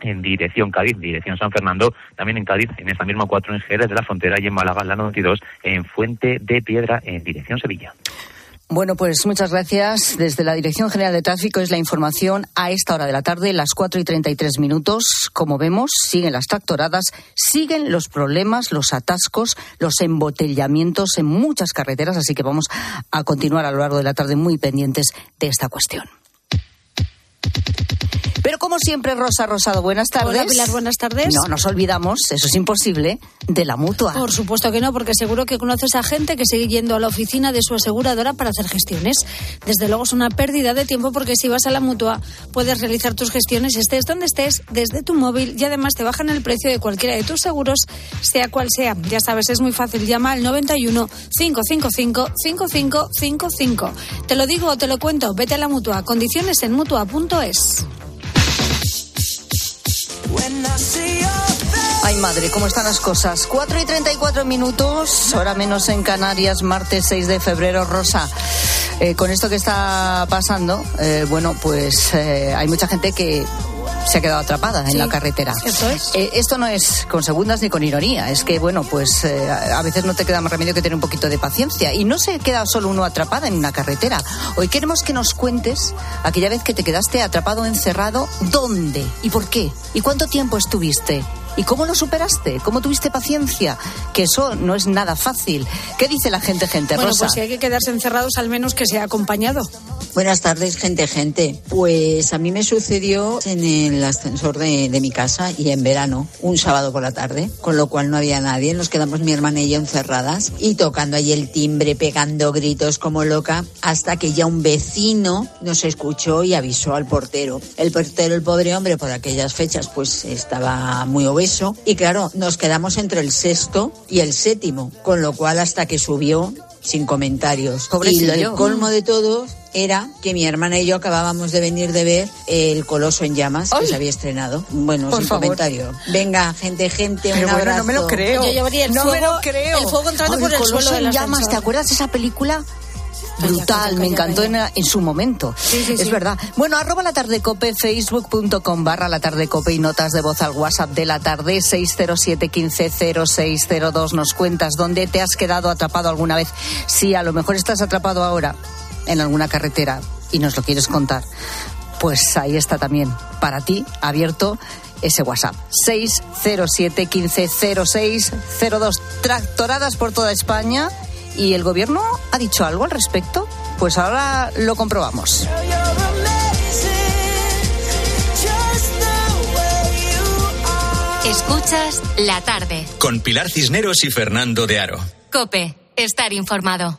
en dirección Cádiz, dirección San Fernando, también en Cádiz, en esta misma cuatro en Jerez de la Frontera y en Málaga, la 92, en Fuente de Piedra, en dirección Sevilla. Bueno, pues muchas gracias. Desde la Dirección General de Tráfico es la información a esta hora de la tarde, las 4 y 33 minutos. Como vemos, siguen las tractoradas, siguen los problemas, los atascos, los embotellamientos en muchas carreteras, así que vamos a continuar a lo largo de la tarde muy pendientes de esta cuestión. Pero como siempre, Rosa Rosado, buenas tardes. Hola, Pilar, buenas tardes. No nos olvidamos, eso es imposible, de la mutua. Por supuesto que no, porque seguro que conoces a gente que sigue yendo a la oficina de su aseguradora para hacer gestiones. Desde luego es una pérdida de tiempo porque si vas a la mutua puedes realizar tus gestiones estés donde estés, desde tu móvil y además te bajan el precio de cualquiera de tus seguros, sea cual sea. Ya sabes, es muy fácil. Llama al 91 555 5555. Te lo digo o te lo cuento, vete a la mutua. Condiciones en mutua.es. Ay, madre, ¿cómo están las cosas? 4 y 34 minutos, hora menos en Canarias, martes 6 de febrero, Rosa. Eh, con esto que está pasando, eh, bueno, pues eh, hay mucha gente que se ha quedado atrapada en la carretera. eso es. Eh, esto no es con segundas ni con ironía, es que, bueno, pues eh, a veces no te queda más remedio que tener un poquito de paciencia. Y no se queda solo uno atrapada en una carretera. Hoy queremos que nos cuentes aquella vez que te quedaste atrapado, encerrado, ¿dónde y por qué? ¿Y cuánto tiempo estuviste? ¿Y cómo lo superaste? ¿Cómo tuviste paciencia? Que eso no es nada fácil. ¿Qué dice la gente, gente? Bueno, Rosa. pues si hay que quedarse encerrados, al menos que sea acompañado. Buenas tardes, gente, gente. Pues a mí me sucedió en el ascensor de, de mi casa y en verano, un sábado por la tarde, con lo cual no había nadie. Nos quedamos mi hermana y yo encerradas y tocando ahí el timbre, pegando gritos como loca, hasta que ya un vecino nos escuchó y avisó al portero. El portero, el pobre hombre, por aquellas fechas, pues estaba muy obeso y claro, nos quedamos entre el sexto y el séptimo, con lo cual hasta que subió sin comentarios. Pobrecillo. Y el colmo de todo era que mi hermana y yo acabábamos de venir de ver El Coloso en Llamas, que se había estrenado. Bueno, Por sin favor. comentario. Venga, gente, gente, Pero un bueno, abrazo. no me lo creo. Yo llevaría el no fuego- me lo creo. el fuego entrando Ay, por el Coloso suelo en llamas, ascensor. ¿te acuerdas de esa película? Brutal, me encantó en, en su momento. Sí, sí, es sí. verdad. Bueno, arroba la tarde cope, facebook.com barra la tarde cope y notas de voz al WhatsApp de la tarde 607 15 0602. Nos cuentas dónde te has quedado atrapado alguna vez. Si a lo mejor estás atrapado ahora en alguna carretera y nos lo quieres contar, pues ahí está también para ti abierto ese WhatsApp 607 15 0602 tractoradas por toda España y el gobierno ha dicho algo al respecto pues ahora lo comprobamos Escuchas la tarde. Con Pilar Cisneros y Fernando de Aro. Cope, estar informado.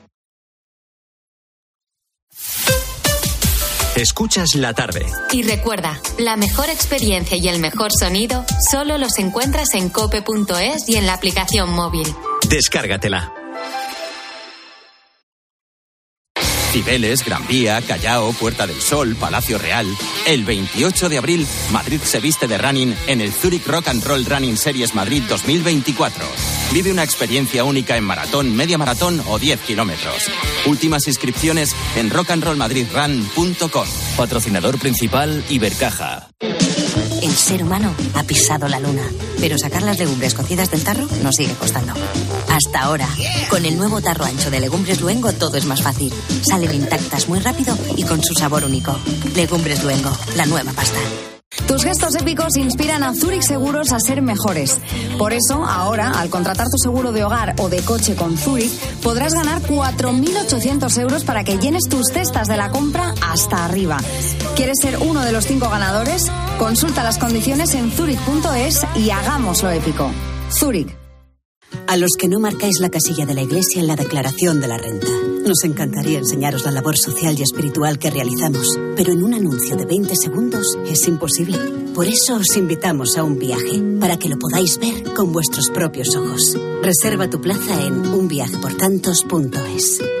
Escuchas la tarde. Y recuerda, la mejor experiencia y el mejor sonido solo los encuentras en cope.es y en la aplicación móvil. Descárgatela. Cibeles, Gran Vía, Callao, Puerta del Sol, Palacio Real. El 28 de abril, Madrid se viste de running en el Zurich Rock and Roll Running Series Madrid 2024. Vive una experiencia única en maratón, media maratón o 10 kilómetros. Últimas inscripciones en rockandrollmadridrun.com. Patrocinador principal Ibercaja. El ser humano ha pisado la luna, pero sacar las legumbres cocidas del tarro nos sigue costando. Hasta ahora, con el nuevo tarro ancho de Legumbres Luengo todo es más fácil. Salen intactas muy rápido y con su sabor único. Legumbres Luengo, la nueva pasta. Tus gestos épicos inspiran a Zurich Seguros a ser mejores. Por eso, ahora, al contratar tu seguro de hogar o de coche con Zurich, podrás ganar 4.800 euros para que llenes tus cestas de la compra hasta arriba. ¿Quieres ser uno de los cinco ganadores? Consulta las condiciones en zurich.es y hagámoslo épico. Zurich. A los que no marcáis la casilla de la Iglesia en la declaración de la renta. Nos encantaría enseñaros la labor social y espiritual que realizamos, pero en un anuncio de 20 segundos es imposible. Por eso os invitamos a un viaje, para que lo podáis ver con vuestros propios ojos. Reserva tu plaza en unviajeportantos.es.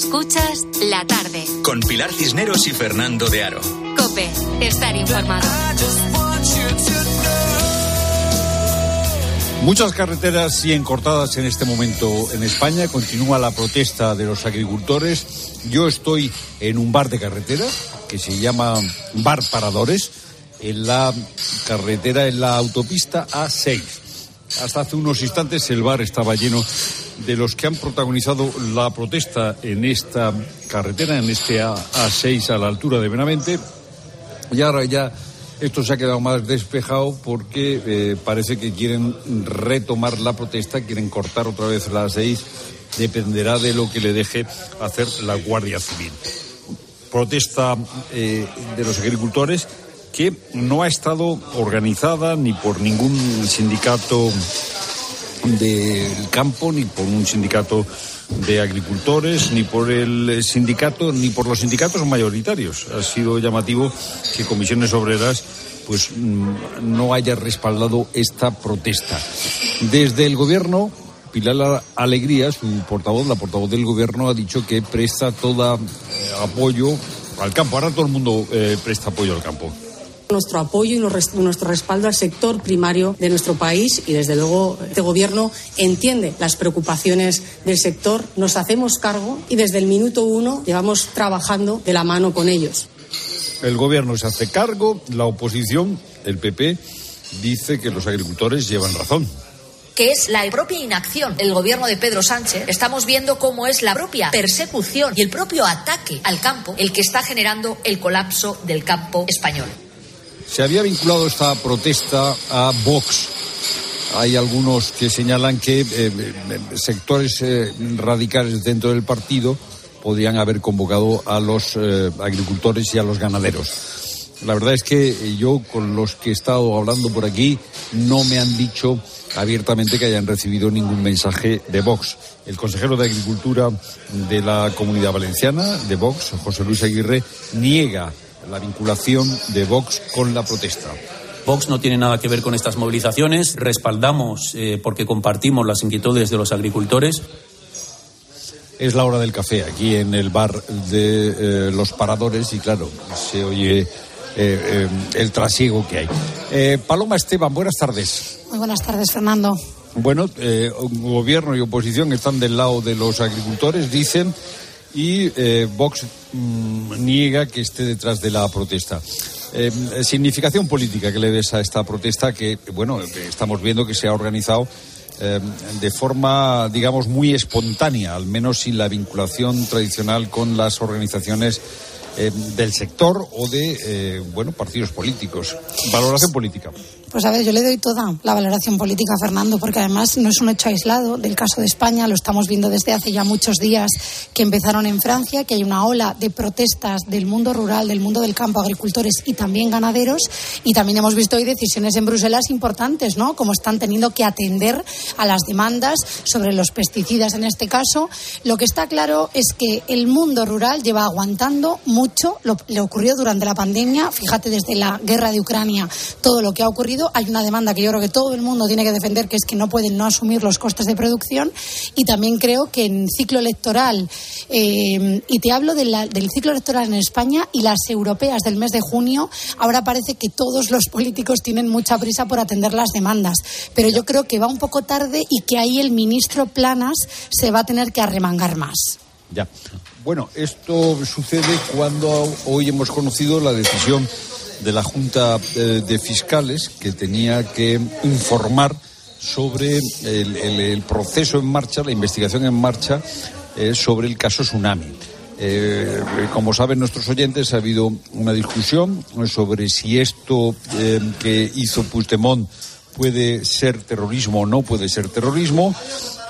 Escuchas la tarde. Con Pilar Cisneros y Fernando de Aro. Cope, estar informado. Muchas carreteras siguen cortadas en este momento en España. Continúa la protesta de los agricultores. Yo estoy en un bar de carretera que se llama Bar Paradores, en la carretera, en la autopista A6. Hasta hace unos instantes el bar estaba lleno de los que han protagonizado la protesta en esta carretera, en este A- A6 a la altura de Benavente. Y ahora ya esto se ha quedado más despejado porque eh, parece que quieren retomar la protesta, quieren cortar otra vez las seis. Dependerá de lo que le deje hacer la Guardia Civil. Protesta eh, de los agricultores que no ha estado organizada ni por ningún sindicato del campo, ni por un sindicato de agricultores, ni por el sindicato, ni por los sindicatos mayoritarios. Ha sido llamativo que comisiones obreras pues mm, no haya respaldado esta protesta. Desde el gobierno, Pilar Alegría, su portavoz, la portavoz del gobierno, ha dicho que presta todo apoyo al campo. Ahora todo el mundo eh, presta apoyo al campo. Nuestro apoyo y nuestro respaldo al sector primario de nuestro país y desde luego este gobierno entiende las preocupaciones del sector, nos hacemos cargo y desde el minuto uno llevamos trabajando de la mano con ellos. El gobierno se hace cargo, la oposición, el PP, dice que los agricultores llevan razón. que es la propia inacción del gobierno de Pedro Sánchez, estamos viendo cómo es la propia persecución y el propio ataque al campo el que está generando el colapso del campo español. Se había vinculado esta protesta a Vox. Hay algunos que señalan que eh, eh, sectores eh, radicales dentro del partido podrían haber convocado a los agricultores y a los ganaderos. La verdad es que yo con los que he estado hablando por aquí no me han dicho abiertamente que hayan recibido ningún mensaje de Vox. El consejero de Agricultura de la Comunidad Valenciana, de Vox, José Luis Aguirre, niega la vinculación de Vox con la protesta. Vox no tiene nada que ver con estas movilizaciones. Respaldamos, eh, porque compartimos las inquietudes de los agricultores. Es la hora del café aquí en el bar de eh, los paradores y claro, se oye eh, eh, el trasiego que hay. Eh, Paloma Esteban, buenas tardes. Muy buenas tardes, Fernando. Bueno, eh, gobierno y oposición están del lado de los agricultores, dicen, y eh, Vox mm, niega que esté detrás de la protesta. Eh, significación política que le des a esta protesta que, bueno, estamos viendo que se ha organizado eh, de forma, digamos, muy espontánea, al menos sin la vinculación tradicional con las organizaciones del sector o de, bueno, partidos políticos. Valoración política. Pues a ver, yo le doy toda la valoración política a Fernando, porque además no es un hecho aislado del caso de España, lo estamos viendo desde hace ya muchos días que empezaron en Francia, que hay una ola de protestas del mundo rural, del mundo del campo, agricultores y también ganaderos, y también hemos visto hoy decisiones en Bruselas importantes, ¿no? Como están teniendo que atender a las demandas sobre los pesticidas en este caso. Lo que está claro es que el mundo rural lleva aguantando mucho, lo, le ocurrió durante la pandemia, fíjate desde la guerra de Ucrania, todo lo que ha ocurrido hay una demanda que yo creo que todo el mundo tiene que defender, que es que no pueden no asumir los costes de producción. Y también creo que en ciclo electoral, eh, y te hablo del ciclo electoral en España y las europeas del mes de junio, ahora parece que todos los políticos tienen mucha prisa por atender las demandas. Pero yo creo que va un poco tarde y que ahí el ministro Planas se va a tener que arremangar más. Ya. Bueno, esto sucede cuando hoy hemos conocido la decisión de la Junta eh, de Fiscales que tenía que informar sobre el, proceso en marcha, la investigación en marcha eh, sobre el caso Tsunami. Eh, como saben nuestros oyentes, ha habido una discusión sobre si esto que hizo Puigdemont puede ser terrorismo o no puede ser terrorismo.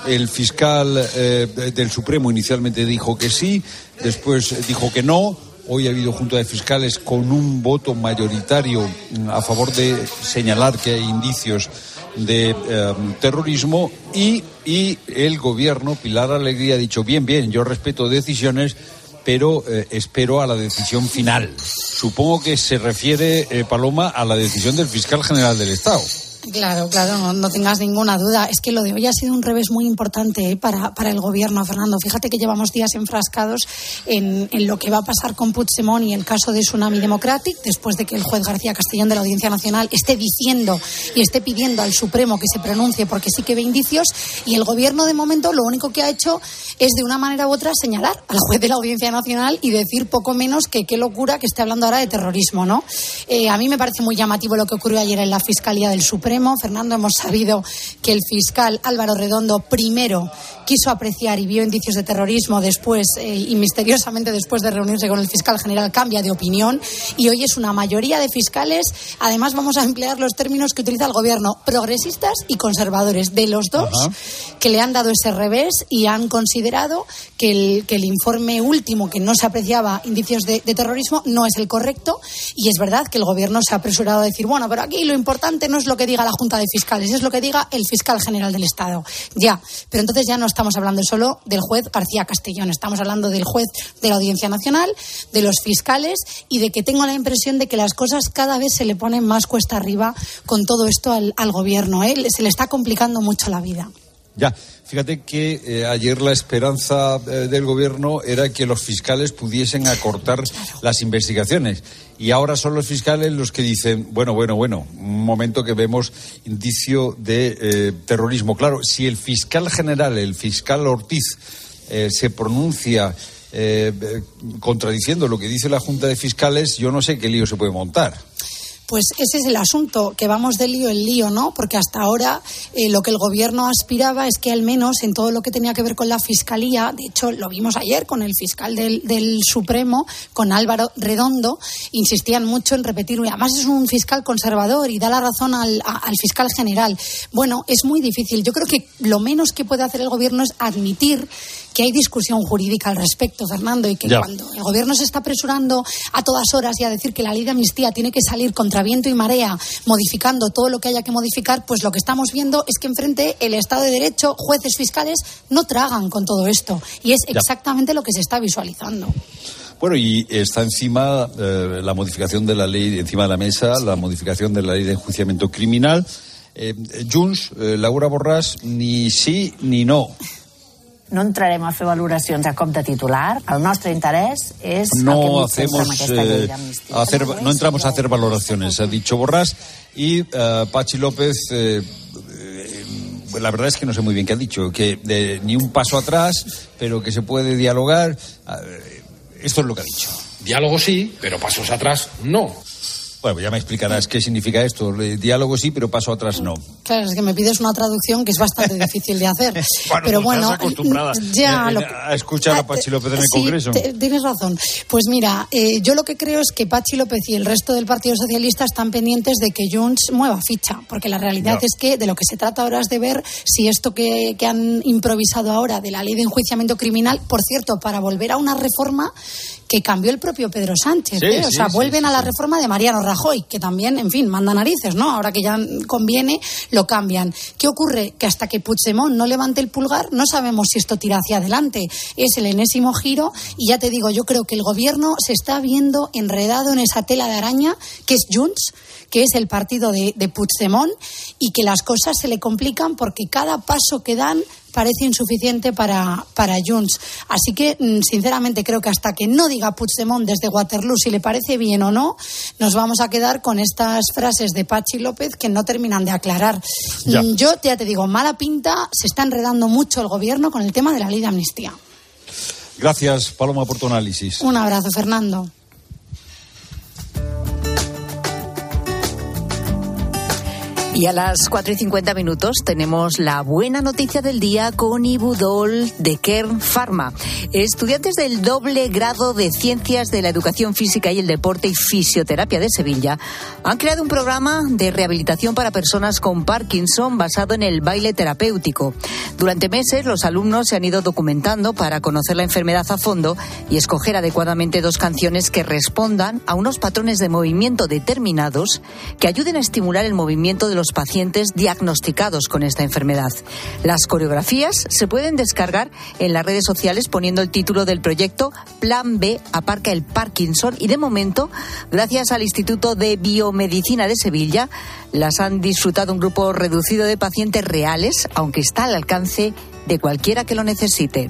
El fiscal del Supremo inicialmente dijo que sí, después dijo que no Hoy ha habido junta de fiscales con un voto mayoritario mm, a favor de señalar que hay indicios de em, terrorismo y, el gobierno, Pilar Alegría, ha dicho, bien, bien, yo respeto decisiones, pero eh, espero a la decisión final. Supongo que se refiere, eh, Paloma, a la decisión del fiscal general del Estado. Claro, claro, no, tengas ninguna duda. Es que lo de hoy ha sido un revés muy importante ¿eh? para, para, el gobierno, Fernando. Fíjate que llevamos días enfrascados en, en, lo que va a pasar con Puigdemont y el caso de Tsunami Democratic, después de que el juez García Castellón de la Audiencia Nacional esté diciendo y esté pidiendo al Supremo que se pronuncie porque sí que ve indicios. Y el gobierno, de momento, lo único que ha hecho es, de una manera u otra, señalar al juez de la Audiencia Nacional y decir poco menos que qué locura que esté hablando ahora de terrorismo, ¿no? Eh, a mí me parece muy llamativo lo que ocurrió ayer en la Fiscalía del Supremo Fernando, hemos sabido que el fiscal Álvaro Redondo primero quiso apreciar y vio indicios de terrorismo después eh, y misteriosamente después de reunirse con el fiscal general cambia de opinión y hoy es una mayoría de fiscales. Además vamos a emplear los términos que utiliza el gobierno, progresistas y conservadores, de los dos que le han dado ese revés y han considerado que el, que el informe último, que no se apreciaba indicios de, de terrorismo, no es el correcto y es verdad que el gobierno se ha apresurado a decir, bueno, pero aquí lo importante no es lo que diga la Junta de Fiscales, es lo que diga el fiscal general del Estado. Ya, pero entonces ya no estamos hablando solo del juez García Castellón, estamos hablando del juez de la Audiencia Nacional, de los fiscales y de que tengo la impresión de que las cosas cada vez se le ponen más cuesta arriba con todo esto al, gobierno. ¿eh? Se le está complicando mucho la vida. Ya, fíjate que eh, ayer la esperanza eh, del gobierno era que los fiscales pudiesen acortar las investigaciones. Y ahora son los fiscales los que dicen, bueno, bueno, bueno, un momento que vemos indicio de eh, terrorismo. Claro, si el fiscal general, el fiscal Ortiz, se pronuncia contradiciendo lo que dice la Junta de Fiscales, yo no sé qué lío se puede montar. Pues ese es el asunto, que vamos de lío en lío, ¿no? Porque hasta ahora eh, lo que el gobierno aspiraba es que al menos en todo lo que tenía que ver con la fiscalía, de hecho lo vimos ayer con el fiscal del, Supremo, con Álvaro Redondo, insistían mucho en repetir, además es un fiscal conservador y da la razón al, al fiscal general. Bueno, es muy difícil. Yo creo que lo menos que puede hacer el gobierno es admitir que hay discusión jurídica al respecto, Fernando, y que cuando el gobierno se está apresurando a todas horas y a decir que la ley de amnistía tiene que salir contra viento y marea, modificando todo lo que haya que modificar, pues lo que estamos viendo es que enfrente el Estado de Derecho, jueces fiscales, no tragan con todo esto. Y es exactamente lo que se está visualizando. Bueno, y está encima eh, la modificación de la ley, encima de la mesa, la modificación de la ley de enjuiciamiento criminal. Eh, Junts, eh, Laura Borràs, ni sí ni no. No entrarem a fer valoracions a cop de titular. El nostre interés es no hacemos eh, hacer, no entramos a hacer valoraciones, ha dicho Borrás y uh, Pachi López eh, eh, la verdad es que no sé muy bien qué ha dicho, que de, ni un paso atrás, pero que se puede dialogar. Esto es lo que ha dicho. Diálogo sí, pero pasos atrás no. Bueno, ya me explicarás qué significa esto. Diálogo sí, pero paso atrás no. Claro, es que me pides una traducción que es bastante difícil de hacer. bueno, pero pues bueno, estás acostumbrada ya eh, lo- a escuchar a Pachi López en el Sí, Congreso. tienes razón. Pues mira, eh, yo lo que creo es que Pachi López y el resto del Partido Socialista están pendientes de que Junts mueva ficha, porque la realidad es que de lo que se trata ahora es de ver si esto que, que han improvisado ahora de la ley de enjuiciamiento criminal, por cierto, para volver a una reforma que cambió el propio Pedro Sánchez. Sí, ¿eh? O sí, sea, vuelven sí, a la reforma de Mariano Rajoy, que también, en fin, manda narices, ¿no? Ahora que ya conviene, lo cambian. ¿Qué ocurre? Que hasta que Puigdemont no levante el pulgar, no sabemos si esto tira hacia adelante. Es el enésimo giro y ya te digo, yo creo que el gobierno se está viendo enredado en esa tela de araña que es Junts, que es el partido de, de Puigdemont y que las cosas se le complican porque cada paso que dan parece insuficiente para, para Junts. Así que, mm, sinceramente, creo que hasta que no diga Puigdemont desde Waterloo si le parece bien o no, nos vamos a quedar con estas frases de Pachi López que no terminan de aclarar. Ya. Mm, Yo, ya te digo, mala pinta, se está enredando mucho el gobierno con el tema de la ley de amnistía. Gracias, Paloma, por tu análisis. Un abrazo, Fernando. Y a las 4 y 50 minutos tenemos la buena noticia del día con Ibudol de Kern Pharma. Estudiantes del doble grado de Ciencias de la Educación Física y el Deporte y Fisioterapia de Sevilla han creado un programa de rehabilitación para personas con Parkinson basado en el baile terapéutico. Durante meses los alumnos se han ido documentando para conocer la enfermedad a fondo y escoger adecuadamente dos canciones que respondan a unos patrones de movimiento determinados que ayuden a estimular el movimiento de los pacientes diagnosticados con esta enfermedad. Las coreografías se pueden descargar en las redes sociales poniendo el título del proyecto Plan B aparca el Parkinson y de momento, gracias al Instituto de Biomedicina de Sevilla, las han disfrutado un grupo reducido de pacientes reales, aunque está al alcance de cualquiera que lo necesite.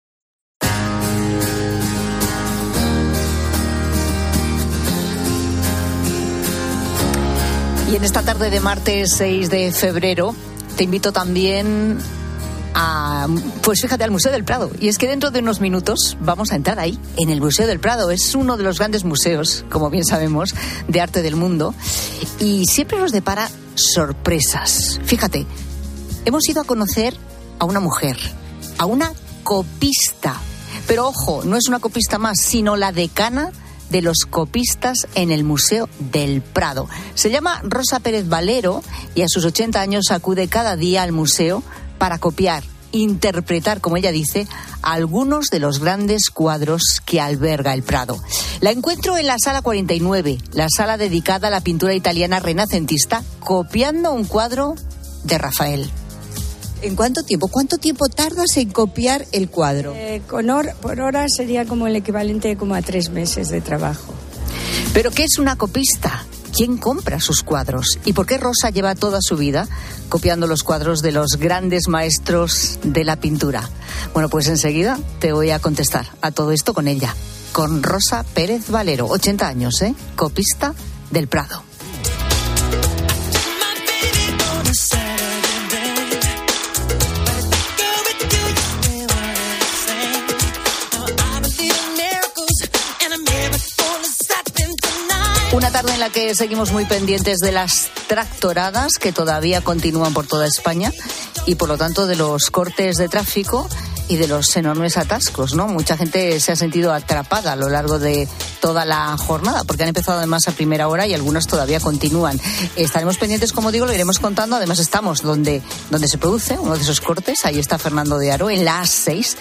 Y en esta tarde de martes 6 de febrero te invito también a, pues fíjate, al Museo del Prado. Y es que dentro de unos minutos vamos a entrar ahí, en el Museo del Prado. Es uno de los grandes museos, como bien sabemos, de arte del mundo. Y siempre nos depara sorpresas. Fíjate, hemos ido a conocer a una mujer, a una copista. Pero ojo, no es una copista más, sino la decana de los copistas en el Museo del Prado. Se llama Rosa Pérez Valero y a sus 80 años acude cada día al museo para copiar, interpretar, como ella dice, algunos de los grandes cuadros que alberga el Prado. La encuentro en la sala 49, la sala dedicada a la pintura italiana renacentista, copiando un cuadro de Rafael. ¿En cuánto tiempo? ¿Cuánto tiempo tardas en copiar el cuadro? Eh, con hor- por hora sería como el equivalente como a tres meses de trabajo. ¿Pero qué es una copista? ¿Quién compra sus cuadros? ¿Y por qué Rosa lleva toda su vida copiando los cuadros de los grandes maestros de la pintura? Bueno, pues enseguida te voy a contestar a todo esto con ella, con Rosa Pérez Valero, 80 años, ¿eh? Copista del Prado. Una tarde en la que seguimos muy pendientes de las tractoradas que todavía continúan por toda España y por lo tanto de los cortes de tráfico y de los enormes atascos, ¿no? Mucha gente se ha sentido atrapada a lo largo de toda la jornada porque han empezado además a primera hora y algunas todavía continúan. Estaremos pendientes, como digo, lo iremos contando. Además estamos donde, donde se produce uno de esos cortes. Ahí está Fernando de Aro en la A6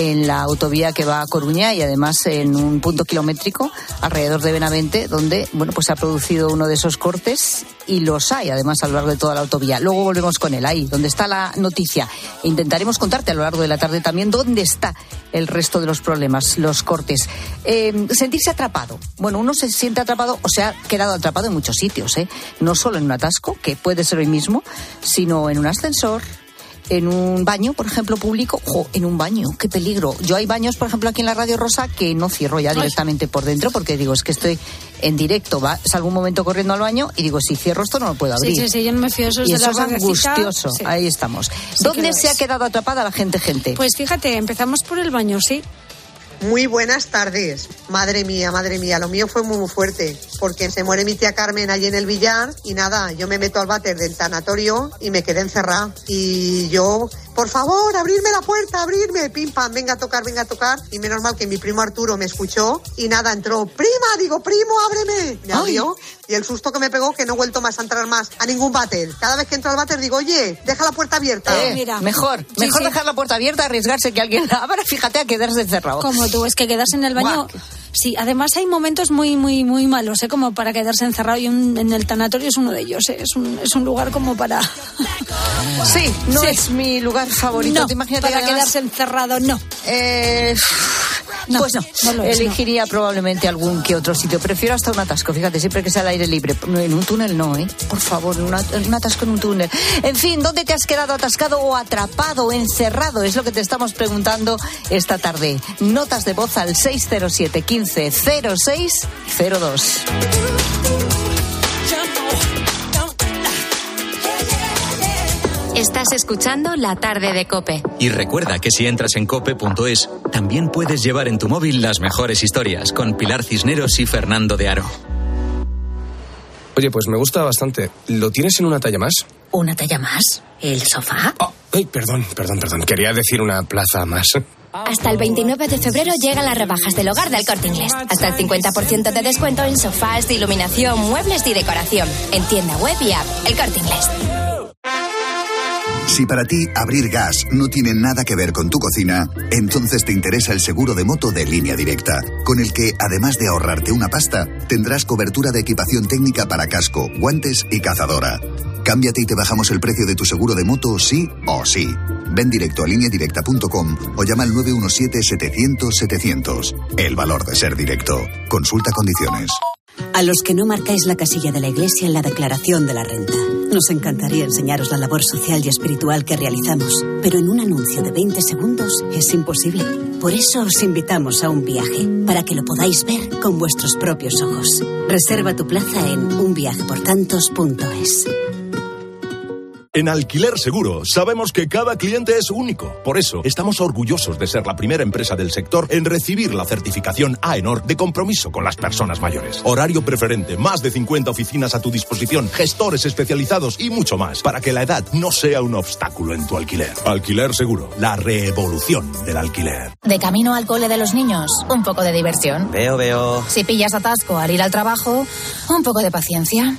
en la autovía que va a Coruña y además en un punto kilométrico alrededor de Benavente, donde bueno pues se ha producido uno de esos cortes y los hay además a lo largo de toda la autovía. Luego volvemos con él ahí, donde está la noticia. Intentaremos contarte a lo largo de la tarde también dónde está el resto de los problemas, los cortes. Eh, sentirse atrapado. Bueno, uno se siente atrapado o se ha quedado atrapado en muchos sitios, ¿eh? no solo en un atasco, que puede ser hoy mismo, sino en un ascensor, en un baño, por ejemplo, público, ¡jo! en un baño, qué peligro. Yo hay baños, por ejemplo, aquí en la Radio Rosa que no cierro ya directamente por dentro porque digo, es que estoy en directo, va, salgo un momento corriendo al baño y digo, si cierro esto no lo puedo abrir. Sí, sí, sí, yo no me fío de esos y de eso la es angustioso. Sí. Ahí estamos. Sí ¿Dónde se ha quedado atrapada la gente, gente? Pues fíjate, empezamos por el baño, sí. Muy buenas tardes. Madre mía, madre mía, lo mío fue muy, fuerte, porque se muere mi tía Carmen allí en el billar y nada, yo me meto al váter del tanatorio y me quedé encerrada. Y yo, por favor, abrirme la puerta, abrirme, pim pam, venga a tocar, venga a tocar. Y menos mal que mi primo Arturo me escuchó y nada, entró, prima, digo, primo, ábreme. Me abrió y el susto que me pegó que no he vuelto más a entrar más a ningún váter. Cada vez que entro al váter digo, oye, deja la puerta abierta. Eh, mejor, mejor dejar la puerta abierta, arriesgarse que alguien la abra, fíjate, a quedarse encerrado. Como tú, es que quedarse en el baño. Sí, además hay momentos muy, muy, muy malos, ¿eh? como para quedarse encerrado y un- en el tanatorio es uno de ellos. ¿eh? Es, un, es un lugar como para. Sí, no Sí. es mi lugar favorito. No, ¿Te imaginas para que además- quedarse encerrado, no. Eh, pues no, no lo es, elegiría probablemente algún que otro sitio. Prefiero hasta un atasco, fíjate, siempre que sea al aire libre. No, En un túnel no, ¿eh? Por favor, un, at- un atasco en un túnel. En fin, ¿dónde te has quedado atascado o atrapado encerrado? Es lo que te estamos preguntando esta tarde. Notas de voz al 607 15 06 02. Estás escuchando La tarde de Cope. Y recuerda que si entras en cope.es, también puedes llevar en tu móvil las mejores historias con Pilar Cisneros y Fernando de Aro. Oye, pues me gusta bastante. ¿Lo tienes en una talla más? ¿Una talla más? ¿El sofá? Ay, perdón, perdón, perdón. Quería decir una plaza más. Hasta el 29 de febrero llegan las rebajas del hogar del corte inglés. Hasta el 50% de descuento en sofás, iluminación, muebles y decoración. En tienda web y app. El corte inglés. Si para ti abrir gas no tiene nada que ver con tu cocina, entonces te interesa el seguro de moto de línea directa, con el que, además de ahorrarte una pasta, tendrás cobertura de equipación técnica para casco, guantes y cazadora. Cámbiate y te bajamos el precio de tu seguro de moto sí o sí. Ven directo a lineadirecta.com o llama al 917-700-700. El valor de ser directo. Consulta condiciones. A los que no marcáis la casilla de la iglesia en la declaración de la renta. Nos encantaría enseñaros la labor social y espiritual que realizamos, pero en un anuncio de 20 segundos es imposible. Por eso os invitamos a un viaje, para que lo podáis ver con vuestros propios ojos. Reserva tu plaza en unviajeportantos.es. En Alquiler Seguro sabemos que cada cliente es único. Por eso estamos orgullosos de ser la primera empresa del sector en recibir la certificación AENOR de compromiso con las personas mayores. Horario preferente, más de 50 oficinas a tu disposición, gestores especializados y mucho más para que la edad no sea un obstáculo en tu alquiler. Alquiler Seguro, la revolución del alquiler. De camino al cole de los niños, un poco de diversión. Veo, veo. Si pillas atasco al ir al trabajo, un poco de paciencia.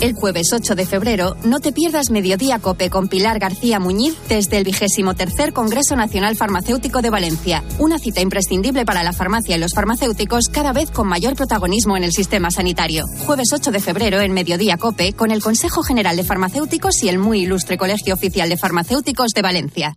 El jueves 8 de febrero, no te pierdas Mediodía Cope con Pilar García Muñiz desde el vigésimo tercer Congreso Nacional Farmacéutico de Valencia. Una cita imprescindible para la farmacia y los farmacéuticos cada vez con mayor protagonismo en el sistema sanitario. Jueves 8 de febrero en Mediodía Cope con el Consejo General de Farmacéuticos y el muy ilustre Colegio Oficial de Farmacéuticos de Valencia.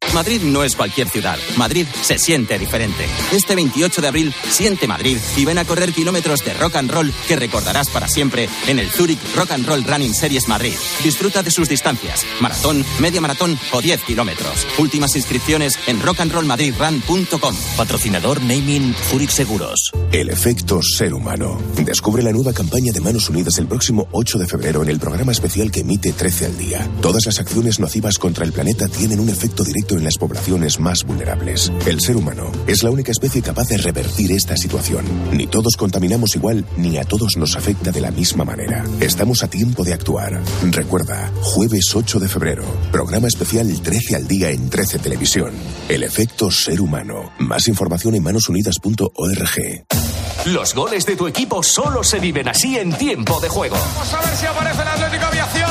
Madrid no es cualquier ciudad. Madrid se siente diferente. Este 28 de abril, siente Madrid y ven a correr kilómetros de rock and roll que recordarás para siempre en el Zurich Rock and Roll Running Series Madrid. Disfruta de sus distancias, maratón, media maratón o 10 kilómetros. Últimas inscripciones en rockandrollmadridrun.com. Patrocinador Naming Zurich Seguros. El efecto ser humano. Descubre la nueva campaña de Manos Unidas el próximo 8 de febrero en el programa especial que emite 13 al día. Todas las acciones nocivas contra el planeta tienen un efecto directo en en las poblaciones más vulnerables. El ser humano es la única especie capaz de revertir esta situación. Ni todos contaminamos igual, ni a todos nos afecta de la misma manera. Estamos a tiempo de actuar. Recuerda, jueves 8 de febrero, programa especial 13 al día en 13 Televisión. El efecto ser humano. Más información en manosunidas.org. Los goles de tu equipo solo se viven así en tiempo de juego. Vamos a ver si aparece el Atlético Aviación.